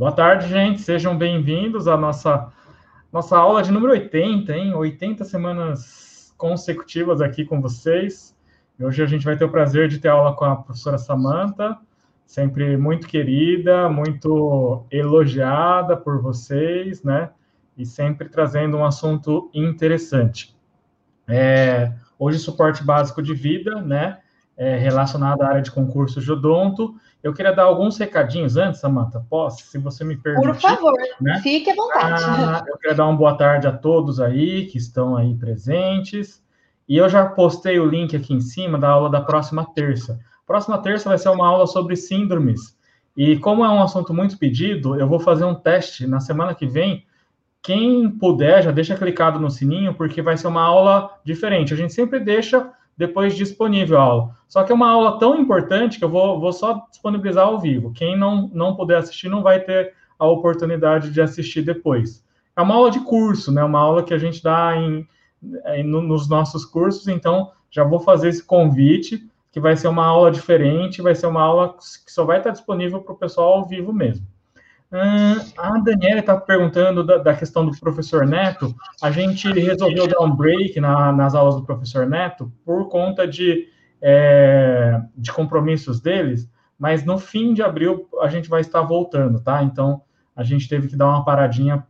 Boa tarde, gente. Sejam bem-vindos à nossa, nossa aula de número 80, hein? 80 semanas consecutivas aqui com vocês. E hoje a gente vai ter o prazer de ter aula com a professora Samanta, sempre muito querida, muito elogiada por vocês, né? E sempre trazendo um assunto interessante. É, hoje, suporte básico de vida, né? É, relacionado à área de concurso de odonto. Eu queria dar alguns recadinhos antes, Samanta, posso? Se você me permitir. Por favor, né? fique à vontade. Ah, eu queria dar uma boa tarde a todos aí que estão aí presentes. E eu já postei o link aqui em cima da aula da próxima terça. Próxima terça vai ser uma aula sobre síndromes. E como é um assunto muito pedido, eu vou fazer um teste na semana que vem. Quem puder, já deixa clicado no sininho, porque vai ser uma aula diferente. A gente sempre deixa depois disponível a aula. Só que é uma aula tão importante que eu vou, vou só disponibilizar ao vivo. Quem não, não puder assistir não vai ter a oportunidade de assistir depois. É uma aula de curso, né? Uma aula que a gente dá em, em nos nossos cursos, então já vou fazer esse convite, que vai ser uma aula diferente, vai ser uma aula que só vai estar disponível para o pessoal ao vivo mesmo. Hum, a Daniela está perguntando da, da, questão do professor Neto. A gente resolveu dar um break na, nas aulas do professor Neto por conta de, é, de compromissos deles, mas no fim de abril a gente vai estar voltando, tá? Então a gente teve que dar uma paradinha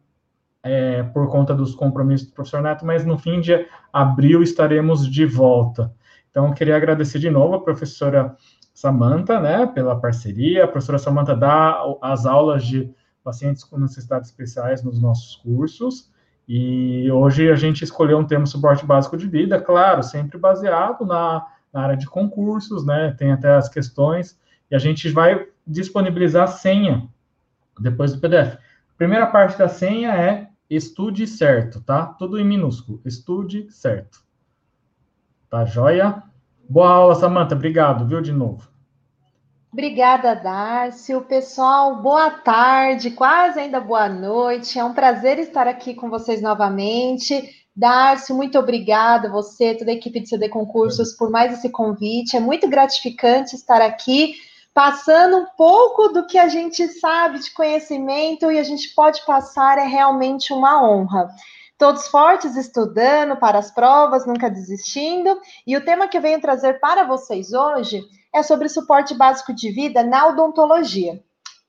é, por conta dos compromissos do professor Neto, mas no fim de abril estaremos de volta. Então eu queria agradecer de novo a professora Samanta, né, pela parceria. A professora Samanta dá as aulas de pacientes com necessidades especiais nos nossos cursos. E hoje a gente escolheu um tema suporte básico de vida, claro, sempre baseado na, na área de concursos, né? Tem até as questões, e a gente vai disponibilizar a senha depois do PDF. A primeira parte da senha é estude certo, tá? Tudo em minúsculo, estude certo. Tá joia? Boa aula, Samanta. Obrigado, viu, de novo. Obrigada, Darcio. Pessoal, boa tarde, quase ainda boa noite. É um prazer estar aqui com vocês novamente. Darcio, muito obrigada, você, toda a equipe de CD Concursos, por mais esse convite. É muito gratificante estar aqui, passando um pouco do que a gente sabe de conhecimento e a gente pode passar, é realmente uma honra. Todos fortes estudando para as provas, nunca desistindo. E o tema que eu venho trazer para vocês hoje é sobre suporte básico de vida na odontologia.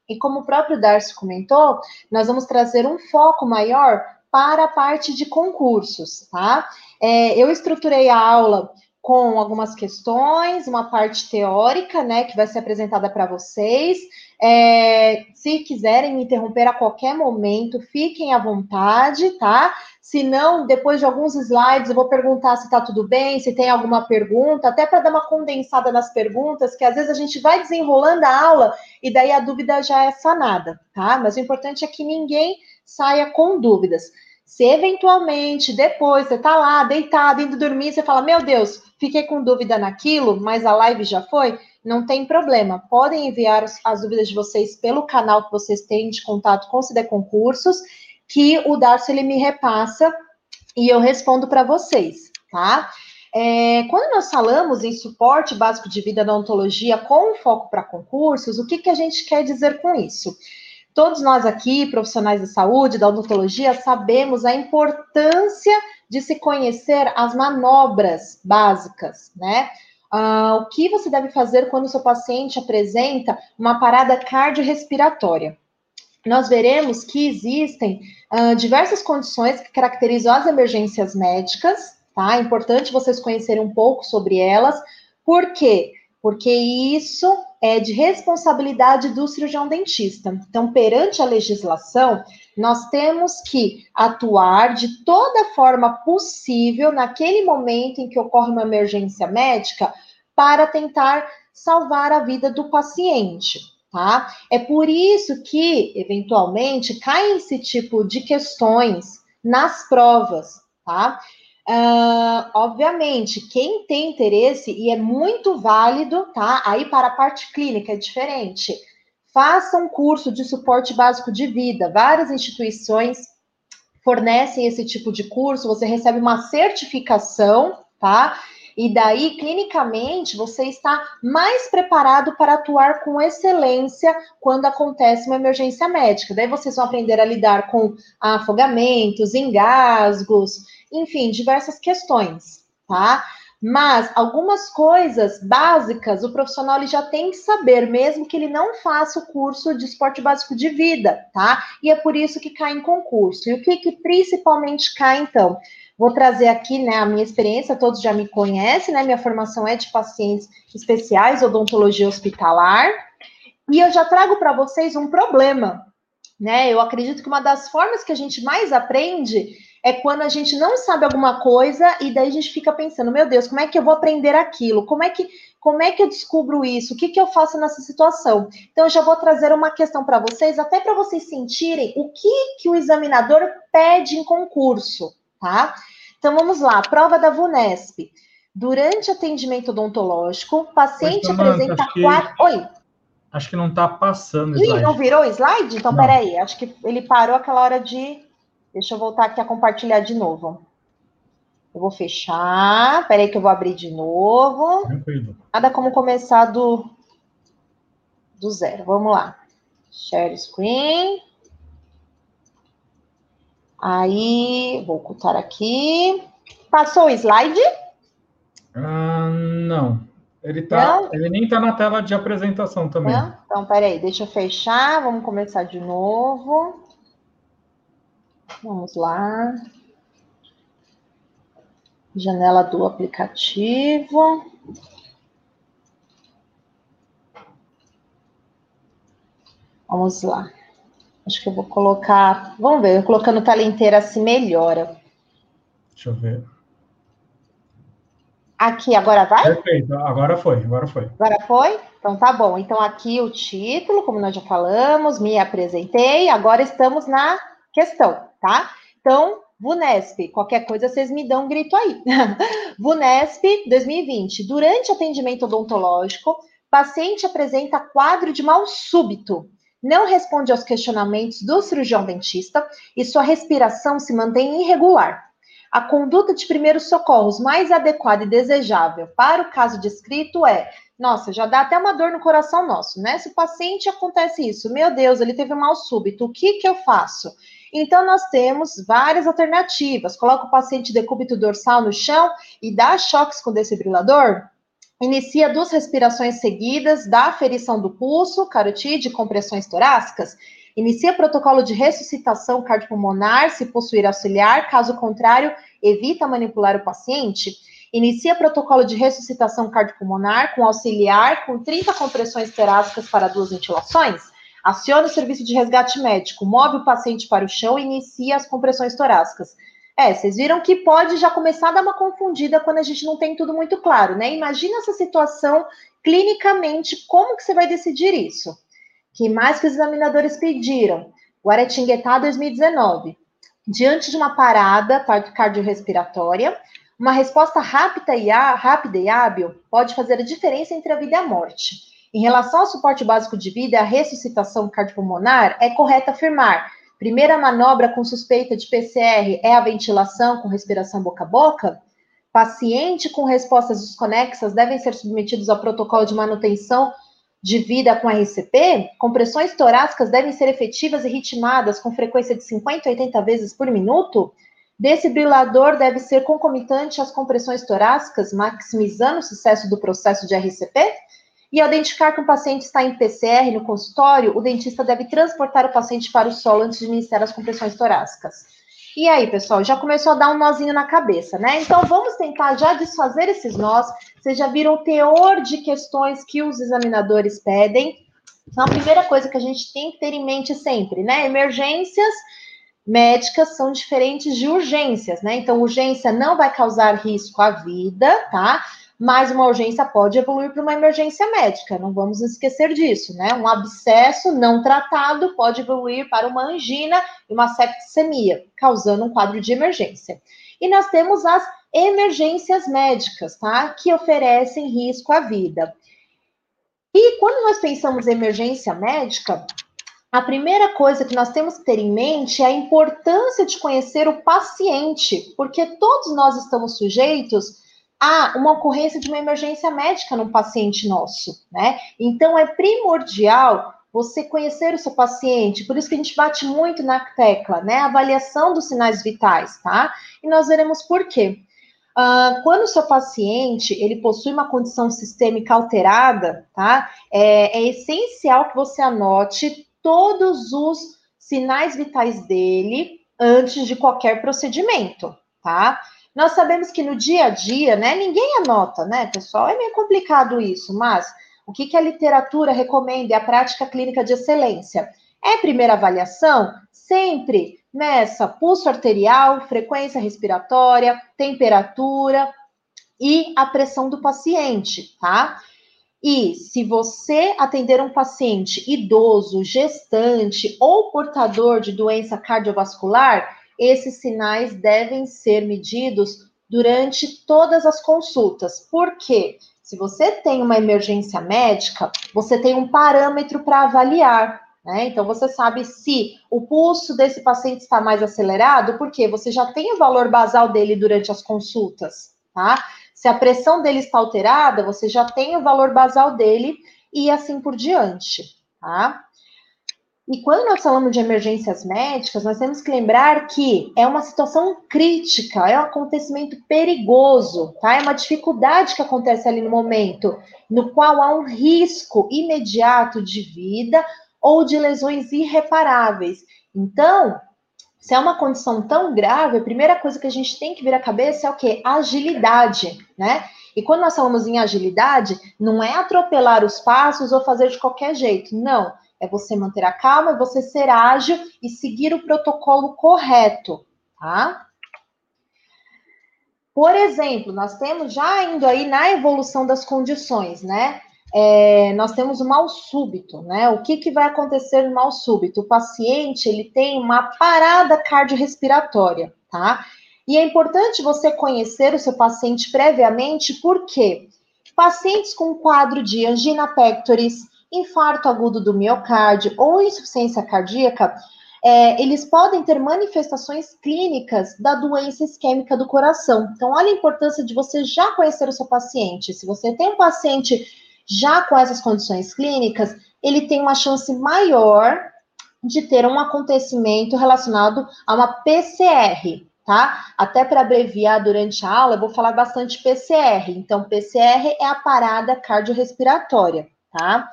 E como o próprio Darcy comentou, nós vamos trazer um foco maior para a parte de concursos, tá? É, eu estruturei a aula com algumas questões, uma parte teórica, né, que vai ser apresentada para vocês. É, se quiserem me interromper a qualquer momento, fiquem à vontade, tá? Se não, depois de alguns slides, eu vou perguntar se está tudo bem, se tem alguma pergunta, até para dar uma condensada nas perguntas, que às vezes a gente vai desenrolando a aula e daí a dúvida já é sanada, tá? Mas o importante é que ninguém saia com dúvidas. Se eventualmente depois você está lá deitado, indo dormir, você fala: Meu Deus, fiquei com dúvida naquilo, mas a live já foi, não tem problema. Podem enviar as dúvidas de vocês pelo canal que vocês têm de contato com o CD Concursos que o Darcy ele me repassa e eu respondo para vocês, tá? É, quando nós falamos em suporte básico de vida na ontologia com foco para concursos, o que, que a gente quer dizer com isso? Todos nós aqui, profissionais da saúde, da odontologia, sabemos a importância de se conhecer as manobras básicas, né? Ah, o que você deve fazer quando o seu paciente apresenta uma parada cardiorrespiratória? nós veremos que existem uh, diversas condições que caracterizam as emergências médicas, tá? É importante vocês conhecerem um pouco sobre elas. Por quê? Porque isso é de responsabilidade do cirurgião dentista. Então, perante a legislação, nós temos que atuar de toda forma possível naquele momento em que ocorre uma emergência médica para tentar salvar a vida do paciente tá? É por isso que, eventualmente, cai esse tipo de questões nas provas, tá? Uh, obviamente, quem tem interesse, e é muito válido, tá? Aí para a parte clínica é diferente. Faça um curso de suporte básico de vida. Várias instituições fornecem esse tipo de curso, você recebe uma certificação, tá? E daí, clinicamente, você está mais preparado para atuar com excelência quando acontece uma emergência médica. Daí vocês vão aprender a lidar com afogamentos, engasgos, enfim, diversas questões, tá? Mas algumas coisas básicas o profissional ele já tem que saber, mesmo que ele não faça o curso de esporte básico de vida, tá? E é por isso que cai em concurso. E o que, que principalmente cai, então? Vou trazer aqui né, a minha experiência, todos já me conhecem, né? Minha formação é de pacientes especiais, odontologia hospitalar. E eu já trago para vocês um problema, né? Eu acredito que uma das formas que a gente mais aprende é quando a gente não sabe alguma coisa e daí a gente fica pensando, meu Deus, como é que eu vou aprender aquilo? Como é que como é que eu descubro isso? O que, que eu faço nessa situação? Então, eu já vou trazer uma questão para vocês, até para vocês sentirem o que, que o examinador pede em concurso, tá? Então, vamos lá, prova da VUNESP. Durante atendimento odontológico, o paciente apresenta que... quatro. Oi. Acho que não está passando Ih, não virou slide? Então, não. peraí. Acho que ele parou aquela hora de Deixa eu voltar aqui a compartilhar de novo. Eu vou fechar. Peraí que eu vou abrir de novo. Tranquilo. Nada como começar do, do zero. Vamos lá. Share screen. Aí, vou ocultar aqui. Passou o slide? Ah, não. Ele, tá, não? ele nem está na tela de apresentação também. Não? Então, peraí, deixa eu fechar. Vamos começar de novo. Vamos lá. Janela do aplicativo. Vamos lá. Acho que eu vou colocar. Vamos ver, eu colocando tela inteira se melhora. Deixa eu ver. Aqui, agora vai? Perfeito, agora foi, agora foi. Agora foi? Então tá bom. Então aqui o título, como nós já falamos, me apresentei, agora estamos na questão tá? Então, VUNESP, qualquer coisa vocês me dão um grito aí. VUNESP 2020. Durante atendimento odontológico, paciente apresenta quadro de mal súbito. Não responde aos questionamentos do cirurgião dentista e sua respiração se mantém irregular. A conduta de primeiros socorros mais adequada e desejável para o caso descrito é: nossa, já dá até uma dor no coração nosso, né? Se o paciente acontece isso, meu Deus, ele teve um mal súbito, o que que eu faço? Então, nós temos várias alternativas. Coloca o paciente decúbito dorsal no chão e dá choques com desfibrilador. Inicia duas respirações seguidas, dá aferição do pulso, carotídeo e compressões torácicas. Inicia protocolo de ressuscitação cardiopulmonar, se possuir auxiliar, caso contrário, evita manipular o paciente. Inicia protocolo de ressuscitação cardiopulmonar com auxiliar, com 30 compressões torácicas para duas ventilações. Aciona o serviço de resgate médico, move o paciente para o chão e inicia as compressões torácicas. É, vocês viram que pode já começar a dar uma confundida quando a gente não tem tudo muito claro, né? Imagina essa situação clinicamente, como que você vai decidir isso? Que mais que os examinadores pediram? Guaratinguetá 2019. Diante de uma parada cardiorrespiratória, uma resposta rápida e, rápida e hábil pode fazer a diferença entre a vida e a morte. Em relação ao suporte básico de vida à ressuscitação cardiopulmonar, é correto afirmar: primeira manobra com suspeita de PCR é a ventilação com respiração boca a boca? Paciente com respostas desconexas devem ser submetidos ao protocolo de manutenção de vida com RCP? Compressões torácicas devem ser efetivas e ritmadas com frequência de 50 a 80 vezes por minuto? Desfibrilador deve ser concomitante às compressões torácicas, maximizando o sucesso do processo de RCP? E ao identificar que o paciente está em PCR no consultório, o dentista deve transportar o paciente para o solo antes de iniciar as compressões torácicas. E aí, pessoal, já começou a dar um nozinho na cabeça, né? Então vamos tentar já desfazer esses nós. Vocês já viram o teor de questões que os examinadores pedem. Então, a primeira coisa que a gente tem que ter em mente sempre, né? Emergências médicas são diferentes de urgências, né? Então, urgência não vai causar risco à vida, tá? Mas uma urgência pode evoluir para uma emergência médica, não vamos esquecer disso, né? Um abscesso não tratado pode evoluir para uma angina e uma septicemia, causando um quadro de emergência. E nós temos as emergências médicas, tá? Que oferecem risco à vida. E quando nós pensamos em emergência médica, a primeira coisa que nós temos que ter em mente é a importância de conhecer o paciente, porque todos nós estamos sujeitos há uma ocorrência de uma emergência médica num paciente nosso, né? Então é primordial você conhecer o seu paciente, por isso que a gente bate muito na tecla, né? Avaliação dos sinais vitais, tá? E nós veremos por quê. Uh, quando o seu paciente ele possui uma condição sistêmica alterada, tá? É, é essencial que você anote todos os sinais vitais dele antes de qualquer procedimento, tá? Nós sabemos que no dia a dia, né, ninguém anota, né, pessoal? É meio complicado isso, mas o que, que a literatura recomenda e a prática clínica de excelência? É primeira avaliação? Sempre meça pulso arterial, frequência respiratória, temperatura e a pressão do paciente, tá? E se você atender um paciente idoso, gestante ou portador de doença cardiovascular, esses sinais devem ser medidos durante todas as consultas. Por quê? Se você tem uma emergência médica, você tem um parâmetro para avaliar. Né? Então, você sabe se o pulso desse paciente está mais acelerado, porque você já tem o valor basal dele durante as consultas, tá? Se a pressão dele está alterada, você já tem o valor basal dele e assim por diante, tá? E quando nós falamos de emergências médicas, nós temos que lembrar que é uma situação crítica, é um acontecimento perigoso, tá? É uma dificuldade que acontece ali no momento, no qual há um risco imediato de vida ou de lesões irreparáveis. Então, se é uma condição tão grave, a primeira coisa que a gente tem que vir à cabeça é o quê? Agilidade, né? E quando nós falamos em agilidade, não é atropelar os passos ou fazer de qualquer jeito, não. É você manter a calma, é você ser ágil e seguir o protocolo correto, tá? Por exemplo, nós temos já indo aí na evolução das condições, né? é, nós temos o mal súbito, né? O que, que vai acontecer no mal súbito? O paciente ele tem uma parada cardiorrespiratória, tá? E é importante você conhecer o seu paciente previamente, porque pacientes com quadro de angina pectoris, infarto agudo do miocárdio ou insuficiência cardíaca, é, eles podem ter manifestações clínicas da doença isquêmica do coração. Então, olha a importância de você já conhecer o seu paciente. Se você tem um paciente já com essas condições clínicas, ele tem uma chance maior de ter um acontecimento relacionado a uma PCR, tá? Até para abreviar durante a aula, eu vou falar bastante PCR. Então, PCR é a parada cardiorrespiratória, tá?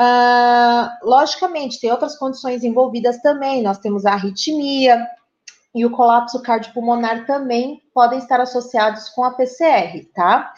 Uh, logicamente, tem outras condições envolvidas também. Nós temos a arritmia e o colapso cardiopulmonar também podem estar associados com a PCR, tá?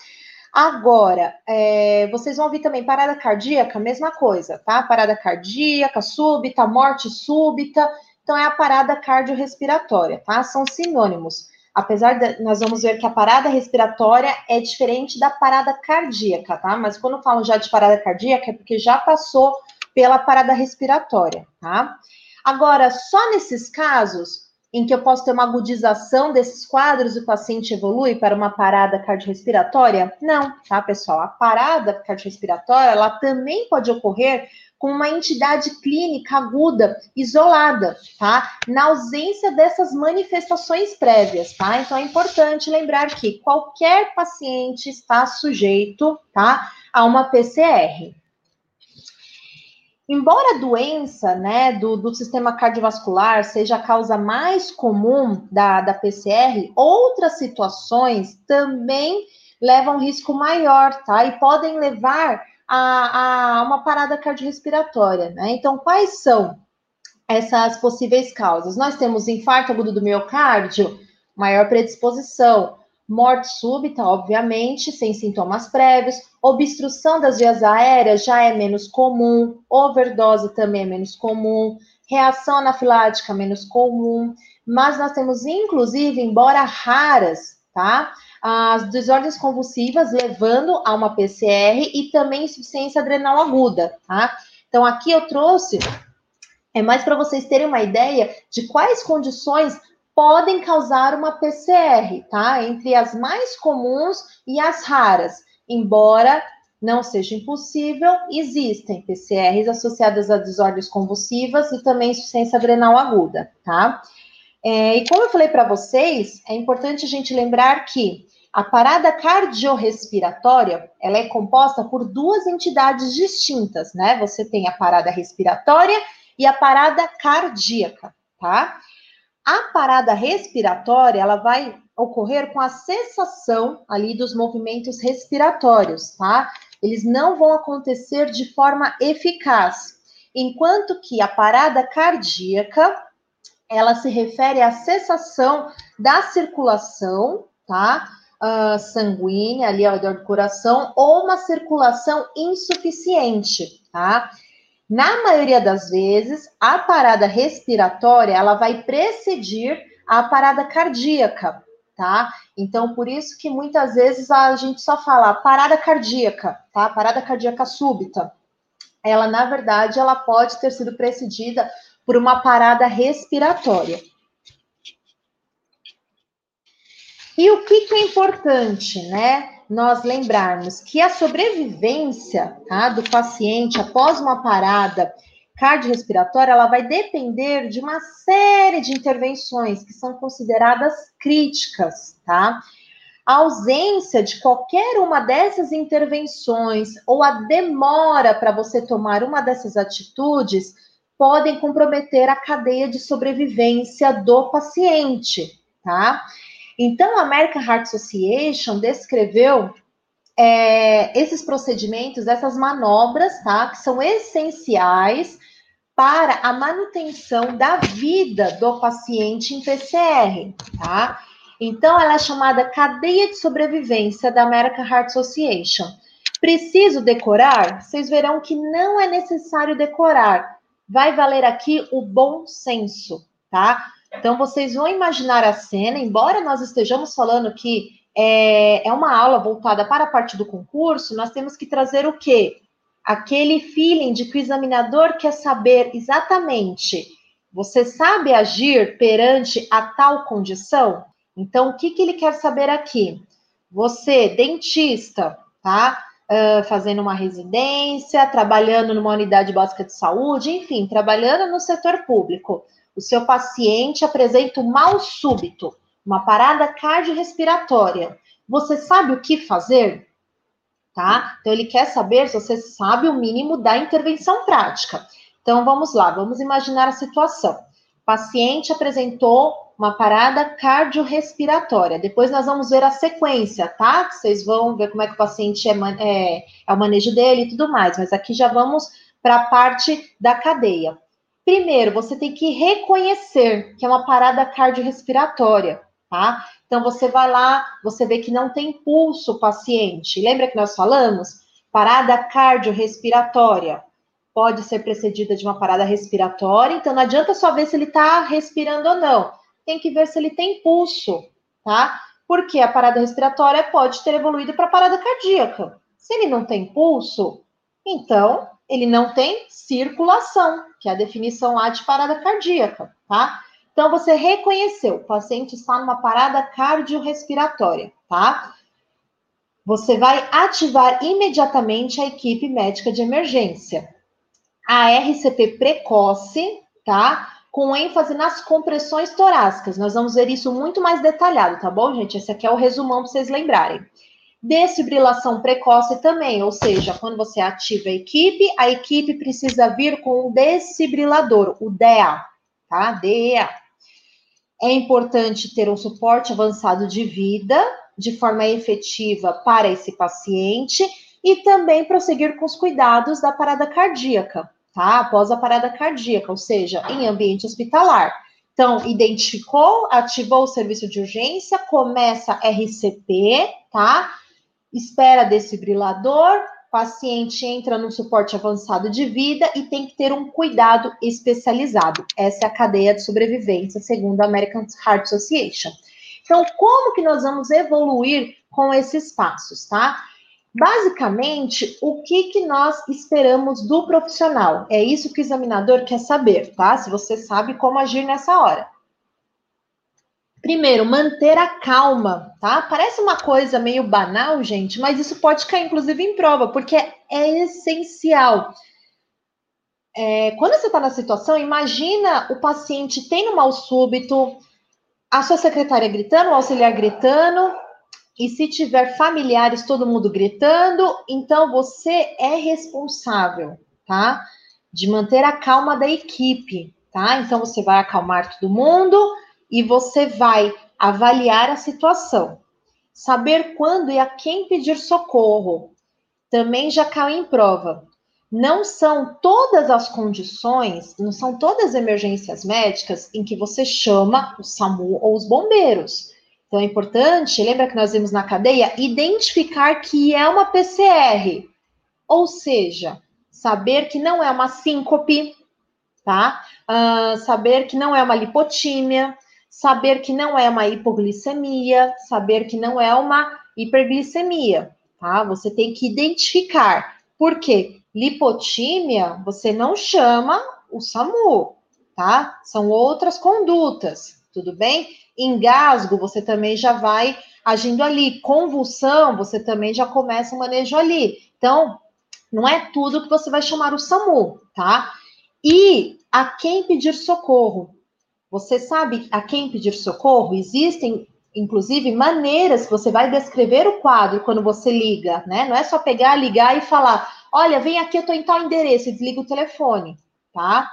Agora, é, vocês vão ouvir também parada cardíaca, mesma coisa, tá? Parada cardíaca, súbita, morte súbita. Então, é a parada cardiorrespiratória, tá? São sinônimos. Apesar de nós vamos ver que a parada respiratória é diferente da parada cardíaca, tá? Mas quando falo já de parada cardíaca é porque já passou pela parada respiratória, tá? Agora, só nesses casos, em que eu posso ter uma agudização desses quadros e o paciente evolui para uma parada cardiorrespiratória? Não, tá, pessoal? A parada cardiorrespiratória, ela também pode ocorrer com uma entidade clínica aguda, isolada, tá? Na ausência dessas manifestações prévias, tá? Então é importante lembrar que qualquer paciente está sujeito, tá, a uma PCR. Embora a doença né, do, do, sistema cardiovascular seja a causa mais comum da, da PCR, outras situações também levam risco maior, tá? E podem levar a, a uma parada cardiorrespiratória, né? Então, quais são essas possíveis causas? Nós temos infarto agudo do miocárdio, maior predisposição, morte súbita, obviamente, sem sintomas prévios, obstrução das vias aéreas já é menos comum, overdose também é menos comum, reação anafilática menos comum, mas nós temos, inclusive, embora raras, tá? As desordens convulsivas levando a uma PCR e também insuficiência adrenal aguda, tá? Então, aqui eu trouxe, é mais para vocês terem uma ideia de quais condições podem causar uma PCR, tá? Entre as mais comuns e as raras. Embora não seja impossível, existem PCRs associadas a desordens convulsivas e também insuficiência adrenal aguda, tá? É, e como eu falei para vocês, é importante a gente lembrar que A parada cardiorrespiratória, ela é composta por duas entidades distintas, né? Você tem a parada respiratória e a parada cardíaca, tá? A parada respiratória, ela vai ocorrer com a cessação ali dos movimentos respiratórios, tá? Eles não vão acontecer de forma eficaz, enquanto que a parada cardíaca, ela se refere à cessação da circulação, tá? Uh, sanguínea ali ao redor do coração ou uma circulação insuficiente, tá? Na maioria das vezes, a parada respiratória ela vai precedir a parada cardíaca, tá? Então, por isso que muitas vezes a gente só fala parada cardíaca, tá? Parada cardíaca súbita. Ela, na verdade, ela pode ter sido precedida por uma parada respiratória. E o que, que é importante, né? Nós lembrarmos que a sobrevivência tá, do paciente após uma parada cardiorrespiratória, ela vai depender de uma série de intervenções que são consideradas críticas, tá? A ausência de qualquer uma dessas intervenções ou a demora para você tomar uma dessas atitudes podem comprometer a cadeia de sobrevivência do paciente, tá? Então, a American Heart Association descreveu é, esses procedimentos, essas manobras, tá? Que são essenciais para a manutenção da vida do paciente em PCR, tá? Então, ela é chamada cadeia de sobrevivência da American Heart Association. Preciso decorar? Vocês verão que não é necessário decorar. Vai valer aqui o bom senso, tá? Então, vocês vão imaginar a cena, embora nós estejamos falando que é, é uma aula voltada para a parte do concurso, nós temos que trazer o quê? Aquele feeling de que o examinador quer saber exatamente, você sabe agir perante a tal condição? Então, o que, que ele quer saber aqui? Você, dentista, tá? Uh, fazendo uma residência, trabalhando numa unidade básica de saúde, enfim, trabalhando no setor público o seu paciente apresenta um mal súbito, uma parada cardiorrespiratória. Você sabe o que fazer? Tá? Então, ele quer saber se você sabe o mínimo da intervenção prática. Então, vamos lá, vamos imaginar a situação. O paciente apresentou uma parada cardiorrespiratória. Depois nós vamos ver a sequência, tá? Vocês vão ver como é que o paciente é, é, é o manejo dele e tudo mais. Mas aqui já vamos para a parte da cadeia. Primeiro, você tem que reconhecer que é uma parada cardiorrespiratória, tá? Então, você vai lá, você vê que não tem pulso o paciente. Lembra que nós falamos? Parada cardiorrespiratória. Pode ser precedida de uma parada respiratória, então não adianta só ver se ele está respirando ou não. Tem que ver se ele tem pulso, tá? Porque a parada respiratória pode ter evoluído para parada cardíaca. Se ele não tem pulso, então ele não tem circulação, que é a definição lá de parada cardíaca, tá? Então, você reconheceu, o paciente está numa parada cardiorrespiratória, tá? Você vai ativar imediatamente a equipe médica de emergência. A RCP precoce, tá? Com ênfase nas compressões torácicas. Nós vamos ver isso muito mais detalhado, tá bom, gente? Esse aqui é o resumão para vocês lembrarem. Desfibrilação precoce também, ou seja, quando você ativa a equipe, a equipe precisa vir com um desfibrilador, o DEA, tá? DEA. É importante ter um suporte avançado de vida, de forma efetiva para esse paciente, e também prosseguir com os cuidados da parada cardíaca, tá? Após a parada cardíaca, ou seja, em ambiente hospitalar. Então, identificou, ativou o serviço de urgência, começa RCP, tá? Espera desfibrilador, paciente entra no suporte avançado de vida e tem que ter um cuidado especializado. Essa é a cadeia de sobrevivência, segundo a American Heart Association. Então, como que nós vamos evoluir com esses passos, tá? Basicamente, o que, que nós esperamos do profissional? É isso que o examinador quer saber, tá? Se você sabe como agir nessa hora. Primeiro, manter a calma, tá? Parece uma coisa meio banal, gente, mas isso pode cair, inclusive, em prova, porque é essencial. É, quando você está na situação, imagina o paciente tendo mal súbito, a sua secretária gritando, o auxiliar gritando, e se tiver familiares, todo mundo gritando, então você é responsável, tá? De manter a calma da equipe, tá? Então você vai acalmar todo mundo e você vai avaliar a situação. Saber quando e a quem pedir socorro também já caiu em prova. Não são todas as condições, não são todas as emergências médicas em que você chama o SAMU ou os bombeiros. Então é importante, lembra que nós vimos na cadeia, identificar que é uma PCR. Ou seja, saber que não é uma síncope, tá? Uh, saber que não é uma lipotímia, saber que não é uma hipoglicemia, saber que não é uma hiperglicemia, tá? Você tem que identificar. Por quê? Lipotímia, você não chama o SAMU, tá? São outras condutas, tudo bem? Engasgo, você também já vai agindo ali. Convulsão, você também já começa o manejo ali. Então, não é tudo que você vai chamar o SAMU, tá? E a quem pedir socorro? Você sabe a quem pedir socorro? Existem, inclusive, maneiras que você vai descrever o quadro quando você liga, né? Não é só pegar, ligar e falar: olha, vem aqui, eu estou em tal endereço, e desliga o telefone, tá?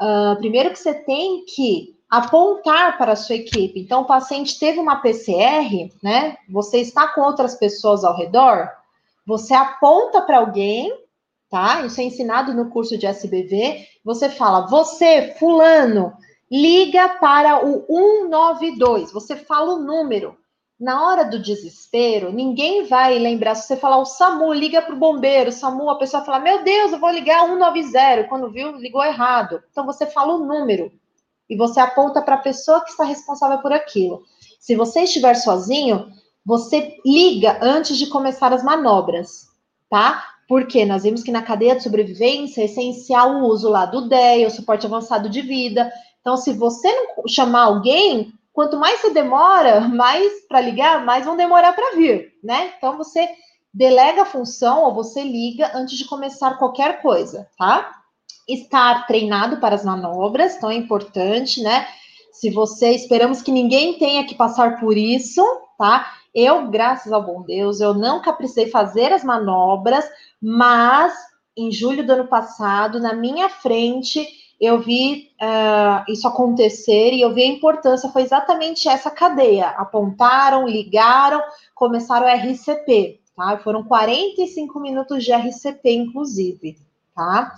Uh, primeiro que você tem que apontar para a sua equipe. Então, o paciente teve uma PCR, né? Você está com outras pessoas ao redor, você aponta para alguém, tá? Isso é ensinado no curso de SBV. Você fala, você, fulano, liga para o 192. Você fala o número. Na hora do desespero, ninguém vai lembrar. Se você falar o SAMU, liga para o bombeiro, SAMU, a pessoa fala: Meu Deus, eu vou ligar 190. Quando viu, ligou errado. Então você fala o número e você aponta para a pessoa que está responsável por aquilo. Se você estiver sozinho, você liga antes de começar as manobras, tá? Porque nós vimos que na cadeia de sobrevivência é essencial o uso lá do DEA, o suporte avançado de vida. Então, se você não chamar alguém, quanto mais você demora, mais para ligar, mais vão demorar para vir, né? Então, você delega a função ou você liga antes de começar qualquer coisa, tá? Estar treinado para as manobras, então é importante, né? Se você, esperamos que ninguém tenha que passar por isso, tá? Eu, graças ao bom Deus, eu nunca precisei fazer as manobras, mas em julho do ano passado, na minha frente, eu vi uh, isso acontecer e eu vi a importância, foi exatamente essa cadeia. Apontaram, ligaram, começaram o RCP, tá? Foram 45 minutos de RCP, inclusive, tá?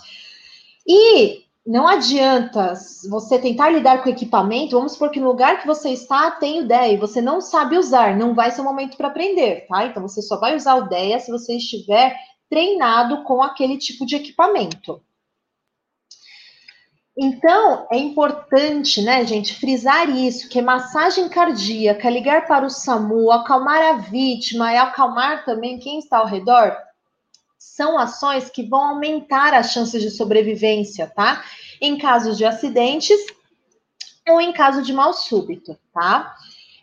E não adianta você tentar lidar com equipamento, vamos supor que no lugar que você está tem o DEA e você não sabe usar, não vai ser o momento para aprender, tá? Então você só vai usar o DEA se você estiver treinado com aquele tipo de equipamento. Então, é importante, né, gente, frisar isso, que massagem cardíaca, ligar para o SAMU, acalmar a vítima e acalmar também quem está ao redor, são ações que vão aumentar as chances de sobrevivência, tá? Em casos de acidentes ou em caso de mal súbito, tá?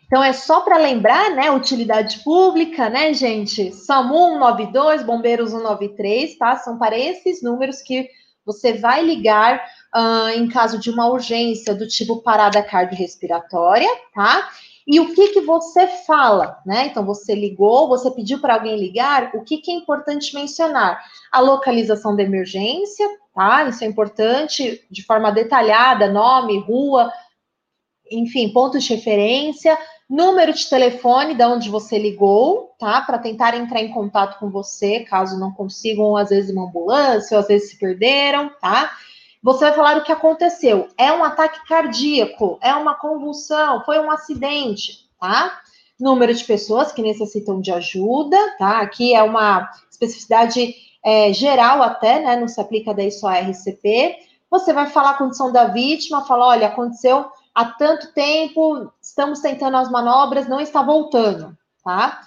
Então é só para lembrar, né, utilidade pública, né, gente? SAMU 192, Bombeiros 193, tá? São para esses números que você vai ligar uh, em caso de uma urgência do tipo parada cardiorrespiratória, tá? E o que que você fala, né? Então você ligou, você pediu para alguém ligar, o que que é importante mencionar? A localização da emergência, tá? Isso é importante de forma detalhada, nome, rua, enfim, pontos de referência, número de telefone de onde você ligou, tá? Para tentar entrar em contato com você, caso não consigam, às vezes, uma ambulância, ou às vezes se perderam, tá? Você vai falar o que aconteceu. É um ataque cardíaco, é uma convulsão, foi um acidente, tá? Número de pessoas que necessitam de ajuda, tá? Aqui é uma especificidade é, geral até, né? Não se aplica daí só a RCP. Você vai falar a condição da vítima, falar, olha, aconteceu há tanto tempo, estamos tentando as manobras, não está voltando, tá?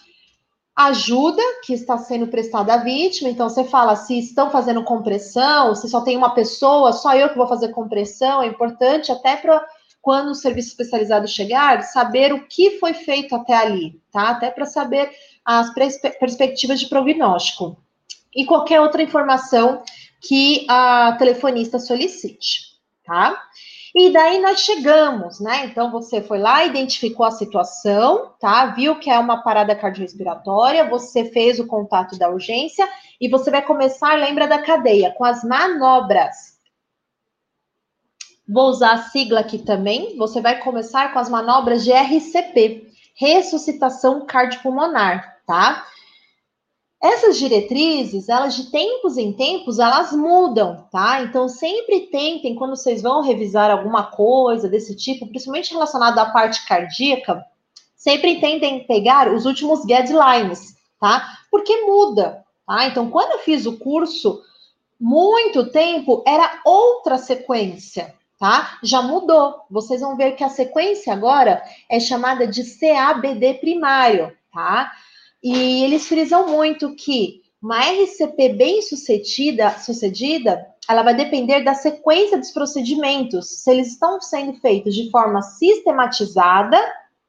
Ajuda que está sendo prestada à vítima, então você fala se estão fazendo compressão, se só tem uma pessoa, só eu que vou fazer compressão, é importante até para quando o serviço especializado chegar, saber o que foi feito até ali, tá? Até para saber as perspectivas de prognóstico. E qualquer outra informação que a telefonista solicite, tá? E daí nós chegamos, né? Então você foi lá, identificou a situação, tá? Viu que é uma parada cardiorrespiratória, você fez o contato da urgência e você vai começar, lembra da cadeia, com as manobras. Vou usar a sigla aqui também. Você vai começar com as manobras de RCP, ressuscitação cardiopulmonar, tá? Essas diretrizes, elas de tempos em tempos, elas mudam, tá? Então, sempre tentem, quando vocês vão revisar alguma coisa desse tipo, principalmente relacionado à parte cardíaca, sempre tentem pegar os últimos guidelines, tá? Porque muda, tá? Então, quando eu fiz o curso, muito tempo era outra sequência, tá? Já mudou. Vocês vão ver que a sequência agora é chamada de CABD primário, tá? E eles frisam muito que uma RCP bem sucedida, sucedida, ela vai depender da sequência dos procedimentos, se eles estão sendo feitos de forma sistematizada,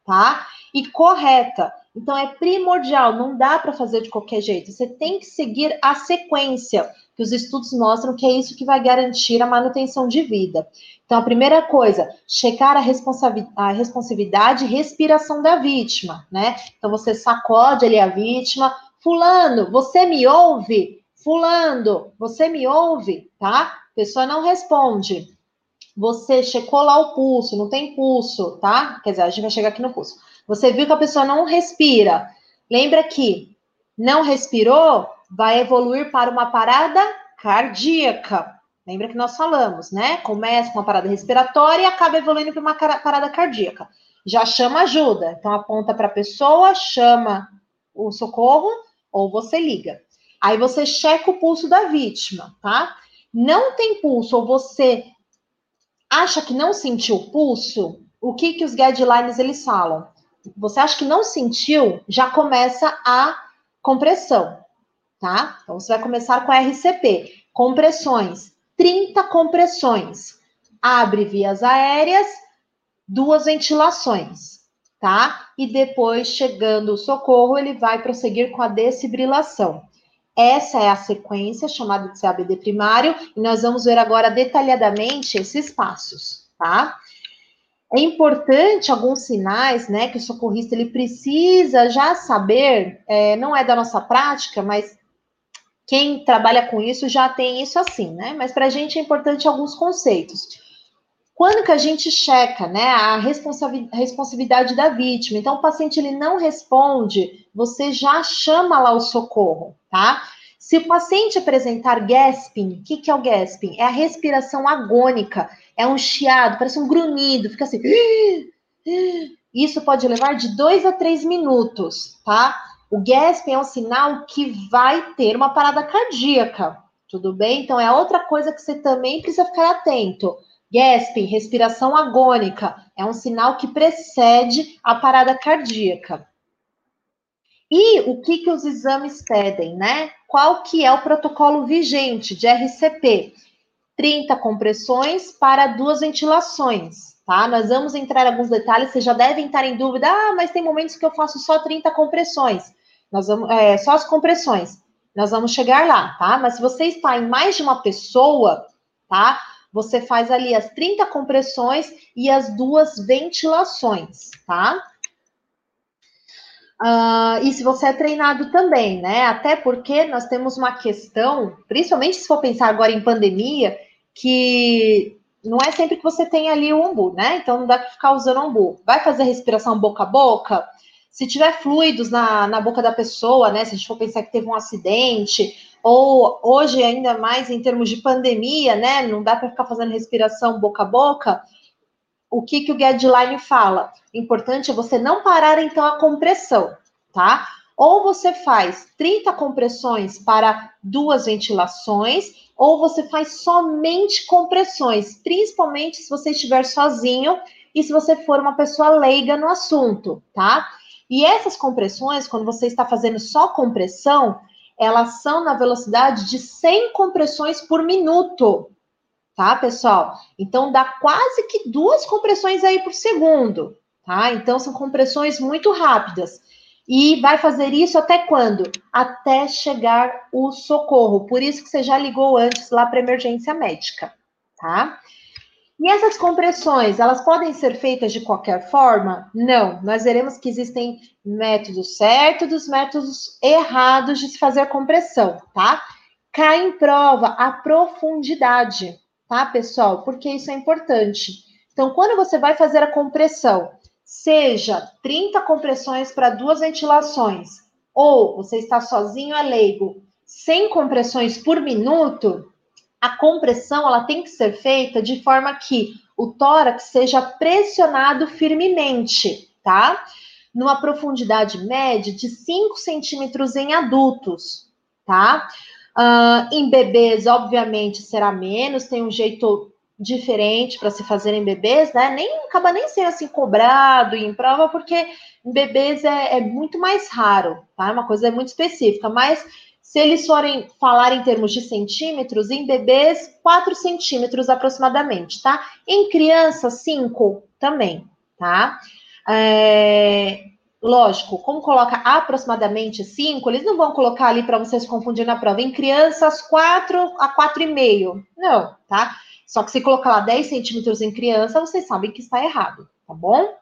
tá? E correta. Então é primordial, não dá para fazer de qualquer jeito. Você tem que seguir a sequência, que os estudos mostram que é isso que vai garantir a manutenção de vida. Então, a primeira coisa, checar a, a responsividade e respiração da vítima, né? Então, você sacode ali a vítima. Fulano, você me ouve? Fulano, você me ouve? Tá? A pessoa não responde. Você checou lá o pulso, não tem pulso, tá? Quer dizer, a gente vai chegar aqui no pulso. Você viu que a pessoa não respira. Lembra que não respirou, vai evoluir para uma parada cardíaca. Lembra que nós falamos, né? Começa com uma parada respiratória e acaba evoluindo para uma parada cardíaca. Já chama ajuda. Então aponta para a pessoa, chama o socorro ou você liga. Aí você checa o pulso da vítima, tá? Não tem pulso ou você acha que não sentiu o pulso, o que que os guidelines eles falam? Você acha que não sentiu, já começa a compressão, tá? Então você vai começar com a RCP, compressões 30 compressões. Abre vias aéreas, duas ventilações, tá? E depois, chegando o socorro, ele vai prosseguir com a desfibrilação. Essa é a sequência chamada de CABD primário, e nós vamos ver agora detalhadamente esses passos, tá? É importante alguns sinais, né, que o socorrista ele precisa já saber, é, não é da nossa prática, mas quem trabalha com isso já tem isso assim, né? Mas para a gente é importante alguns conceitos. Quando que a gente checa, né, a responsabilidade da vítima? Então, o paciente ele não responde, você já chama lá o socorro, tá? Se o paciente apresentar gasping, o que, que é o gasping? É a respiração agônica, é um chiado, parece um grunhido, fica assim. Isso pode levar de dois a três minutos, tá? O gasping é um sinal que vai ter uma parada cardíaca, tudo bem? Então é outra coisa que você também precisa ficar atento. Gasping, respiração agônica, é um sinal que precede a parada cardíaca. E o que, que os exames pedem, né? Qual que é o protocolo vigente de RCP? 30 compressões para duas ventilações, tá? Nós vamos entrar em alguns detalhes, vocês já devem estar em dúvida, ah, mas tem momentos que eu faço só 30 compressões. Nós vamos, é, só as compressões. Nós vamos chegar lá, tá? Mas se você está em mais de uma pessoa, tá? Você faz ali as 30 compressões e as duas ventilações, tá? Uh, e se você é treinado também, né? Até porque nós temos uma questão, principalmente se for pensar agora em pandemia, que não é sempre que você tem ali o umbu, né? Então não dá para ficar usando umbu. Vai fazer respiração boca a boca? Se tiver fluidos na, na boca da pessoa, né? Se a gente for pensar que teve um acidente, ou hoje, ainda mais em termos de pandemia, né? Não dá para ficar fazendo respiração boca a boca. O que, que o guideline fala? Importante é você não parar, então, a compressão, tá? Ou você faz 30 compressões para duas ventilações, ou você faz somente compressões, principalmente se você estiver sozinho e se você for uma pessoa leiga no assunto, tá? E essas compressões, quando você está fazendo só compressão, elas são na velocidade de 100 compressões por minuto, tá, pessoal? Então dá quase que duas compressões aí por segundo, tá? Então são compressões muito rápidas. E vai fazer isso até quando? Até chegar o socorro. Por isso que você já ligou antes lá para emergência médica, tá? E essas compressões, elas podem ser feitas de qualquer forma? Não. Nós veremos que existem métodos certos métodos errados de se fazer a compressão, tá? Cai em prova a profundidade, tá, pessoal? Porque isso é importante. Então, quando você vai fazer a compressão, seja 30 compressões para duas ventilações, ou você está sozinho é leigo, 100 compressões por minuto, a compressão ela tem que ser feita de forma que o tórax seja pressionado firmemente, tá? Numa profundidade média de 5 centímetros em adultos, tá? Uh, em bebês, obviamente, será menos, tem um jeito diferente para se fazer em bebês, né? Nem acaba nem sendo assim cobrado em prova, porque em bebês é, é muito mais raro, tá? É uma coisa muito específica, mas se eles forem falar em termos de centímetros, em bebês, 4 centímetros aproximadamente, tá? Em crianças, 5 também, tá? É, lógico, como coloca aproximadamente 5, eles não vão colocar ali para vocês confundir na prova. Em crianças, 4 a 4,5. Não, tá? Só que se colocar lá 10 centímetros em criança, vocês sabem que está errado, tá bom?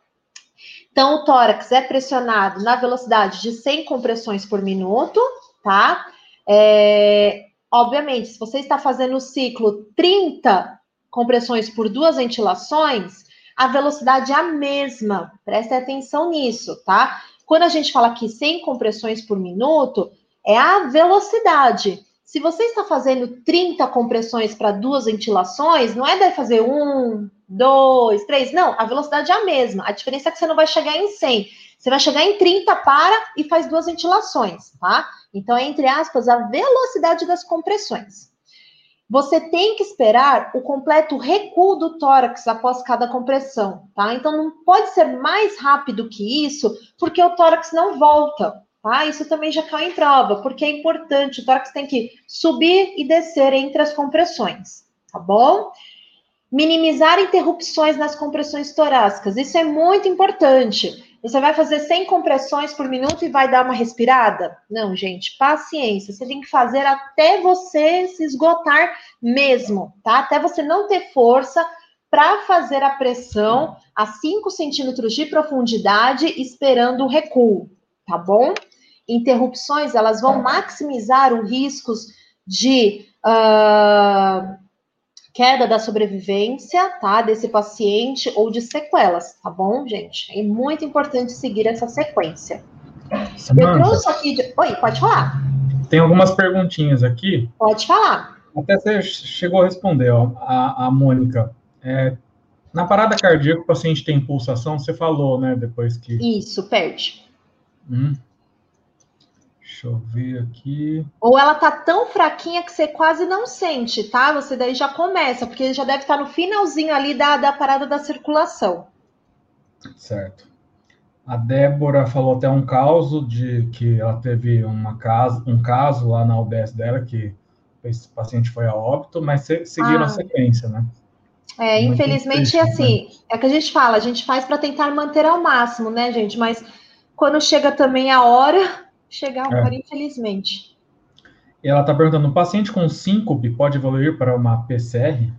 Então, o tórax é pressionado na velocidade de 100 compressões por minuto, tá? É, obviamente, se você está fazendo o ciclo 30 compressões por duas ventilações, a velocidade é a mesma. Preste atenção nisso, tá? Quando a gente fala aqui 100 compressões por minuto, é a velocidade. Se você está fazendo 30 compressões para duas ventilações, não é daí fazer um, dois, três. Não, a velocidade é a mesma. A diferença é que você não vai chegar em 100. Você vai chegar em 30, para e faz duas ventilações, tá? Então, é, entre aspas, a velocidade das compressões. Você tem que esperar o completo recuo do tórax após cada compressão, tá? Então, não pode ser mais rápido que isso, porque o tórax não volta, tá? Isso também já cai em prova, porque é importante, o tórax tem que subir e descer entre as compressões, tá bom? Minimizar interrupções nas compressões torácicas, isso é muito importante. Você vai fazer 100 compressões por minuto e vai dar uma respirada? Não, gente, paciência. Você tem que fazer até você se esgotar mesmo, tá? Até você não ter força para fazer a pressão a 5 centímetros de profundidade, esperando o recuo, tá bom? Interrupções, elas vão maximizar os riscos de uh, queda da sobrevivência, tá? Desse paciente ou de sequelas, tá bom, gente? É muito importante seguir essa sequência. Samanta, Eu trouxe aqui. De... Oi, pode falar. Tem algumas perguntinhas aqui. Pode falar. Até você chegou a responder, ó, a, a Mônica. É, na parada cardíaca, o paciente tem pulsação, você falou, né? Depois que. Isso, perde. Hum. Deixa eu ver aqui. Ou ela tá tão fraquinha que você quase não sente, tá? Você daí já começa, porque já deve estar no finalzinho ali da, da parada da circulação. Certo. A Débora falou até um caso de que ela teve uma casa, um caso lá na UBS dela que esse paciente foi a óbito, mas seguiram ah. a sequência, né? É, Muito infelizmente, assim, né? é que a gente fala, a gente faz para tentar manter ao máximo, né, gente? Mas quando chega também a hora, chegar agora, é. infelizmente. Ela está perguntando: o paciente com síncope pode evoluir para uma PCR?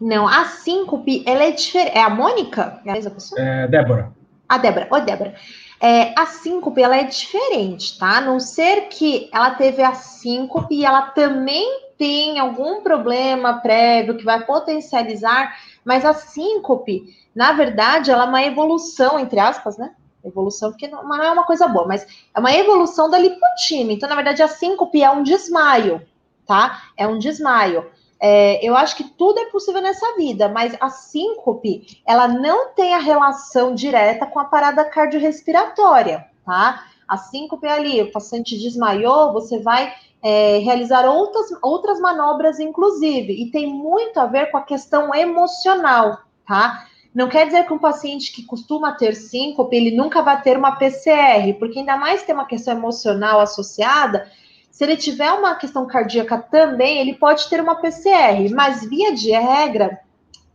Não, a síncope, ela é diferente. É a Mônica? É a mesma pessoa? É, Débora. A Débora. Oi, Débora. É, a síncope, ela é diferente, tá? A não ser que ela teve a síncope e ela também tem algum problema prévio que vai potencializar, mas a síncope, na verdade, ela é uma evolução, entre aspas, né? Evolução, porque não, é uma coisa boa, mas é uma evolução da lipotima. Então, na verdade, a síncope é um desmaio, tá? É um desmaio. É, eu acho que tudo é possível nessa vida, mas a síncope, ela não tem a relação direta com a parada cardiorrespiratória, tá? A síncope é ali, o paciente desmaiou, você vai é, realizar outras, outras manobras, inclusive, e tem muito a ver com a questão emocional, tá? Não quer dizer que um paciente que costuma ter síncope, ele nunca vai ter uma PCR, porque ainda mais tem uma questão emocional associada, se ele tiver uma questão cardíaca também, ele pode ter uma PCR, mas via de regra,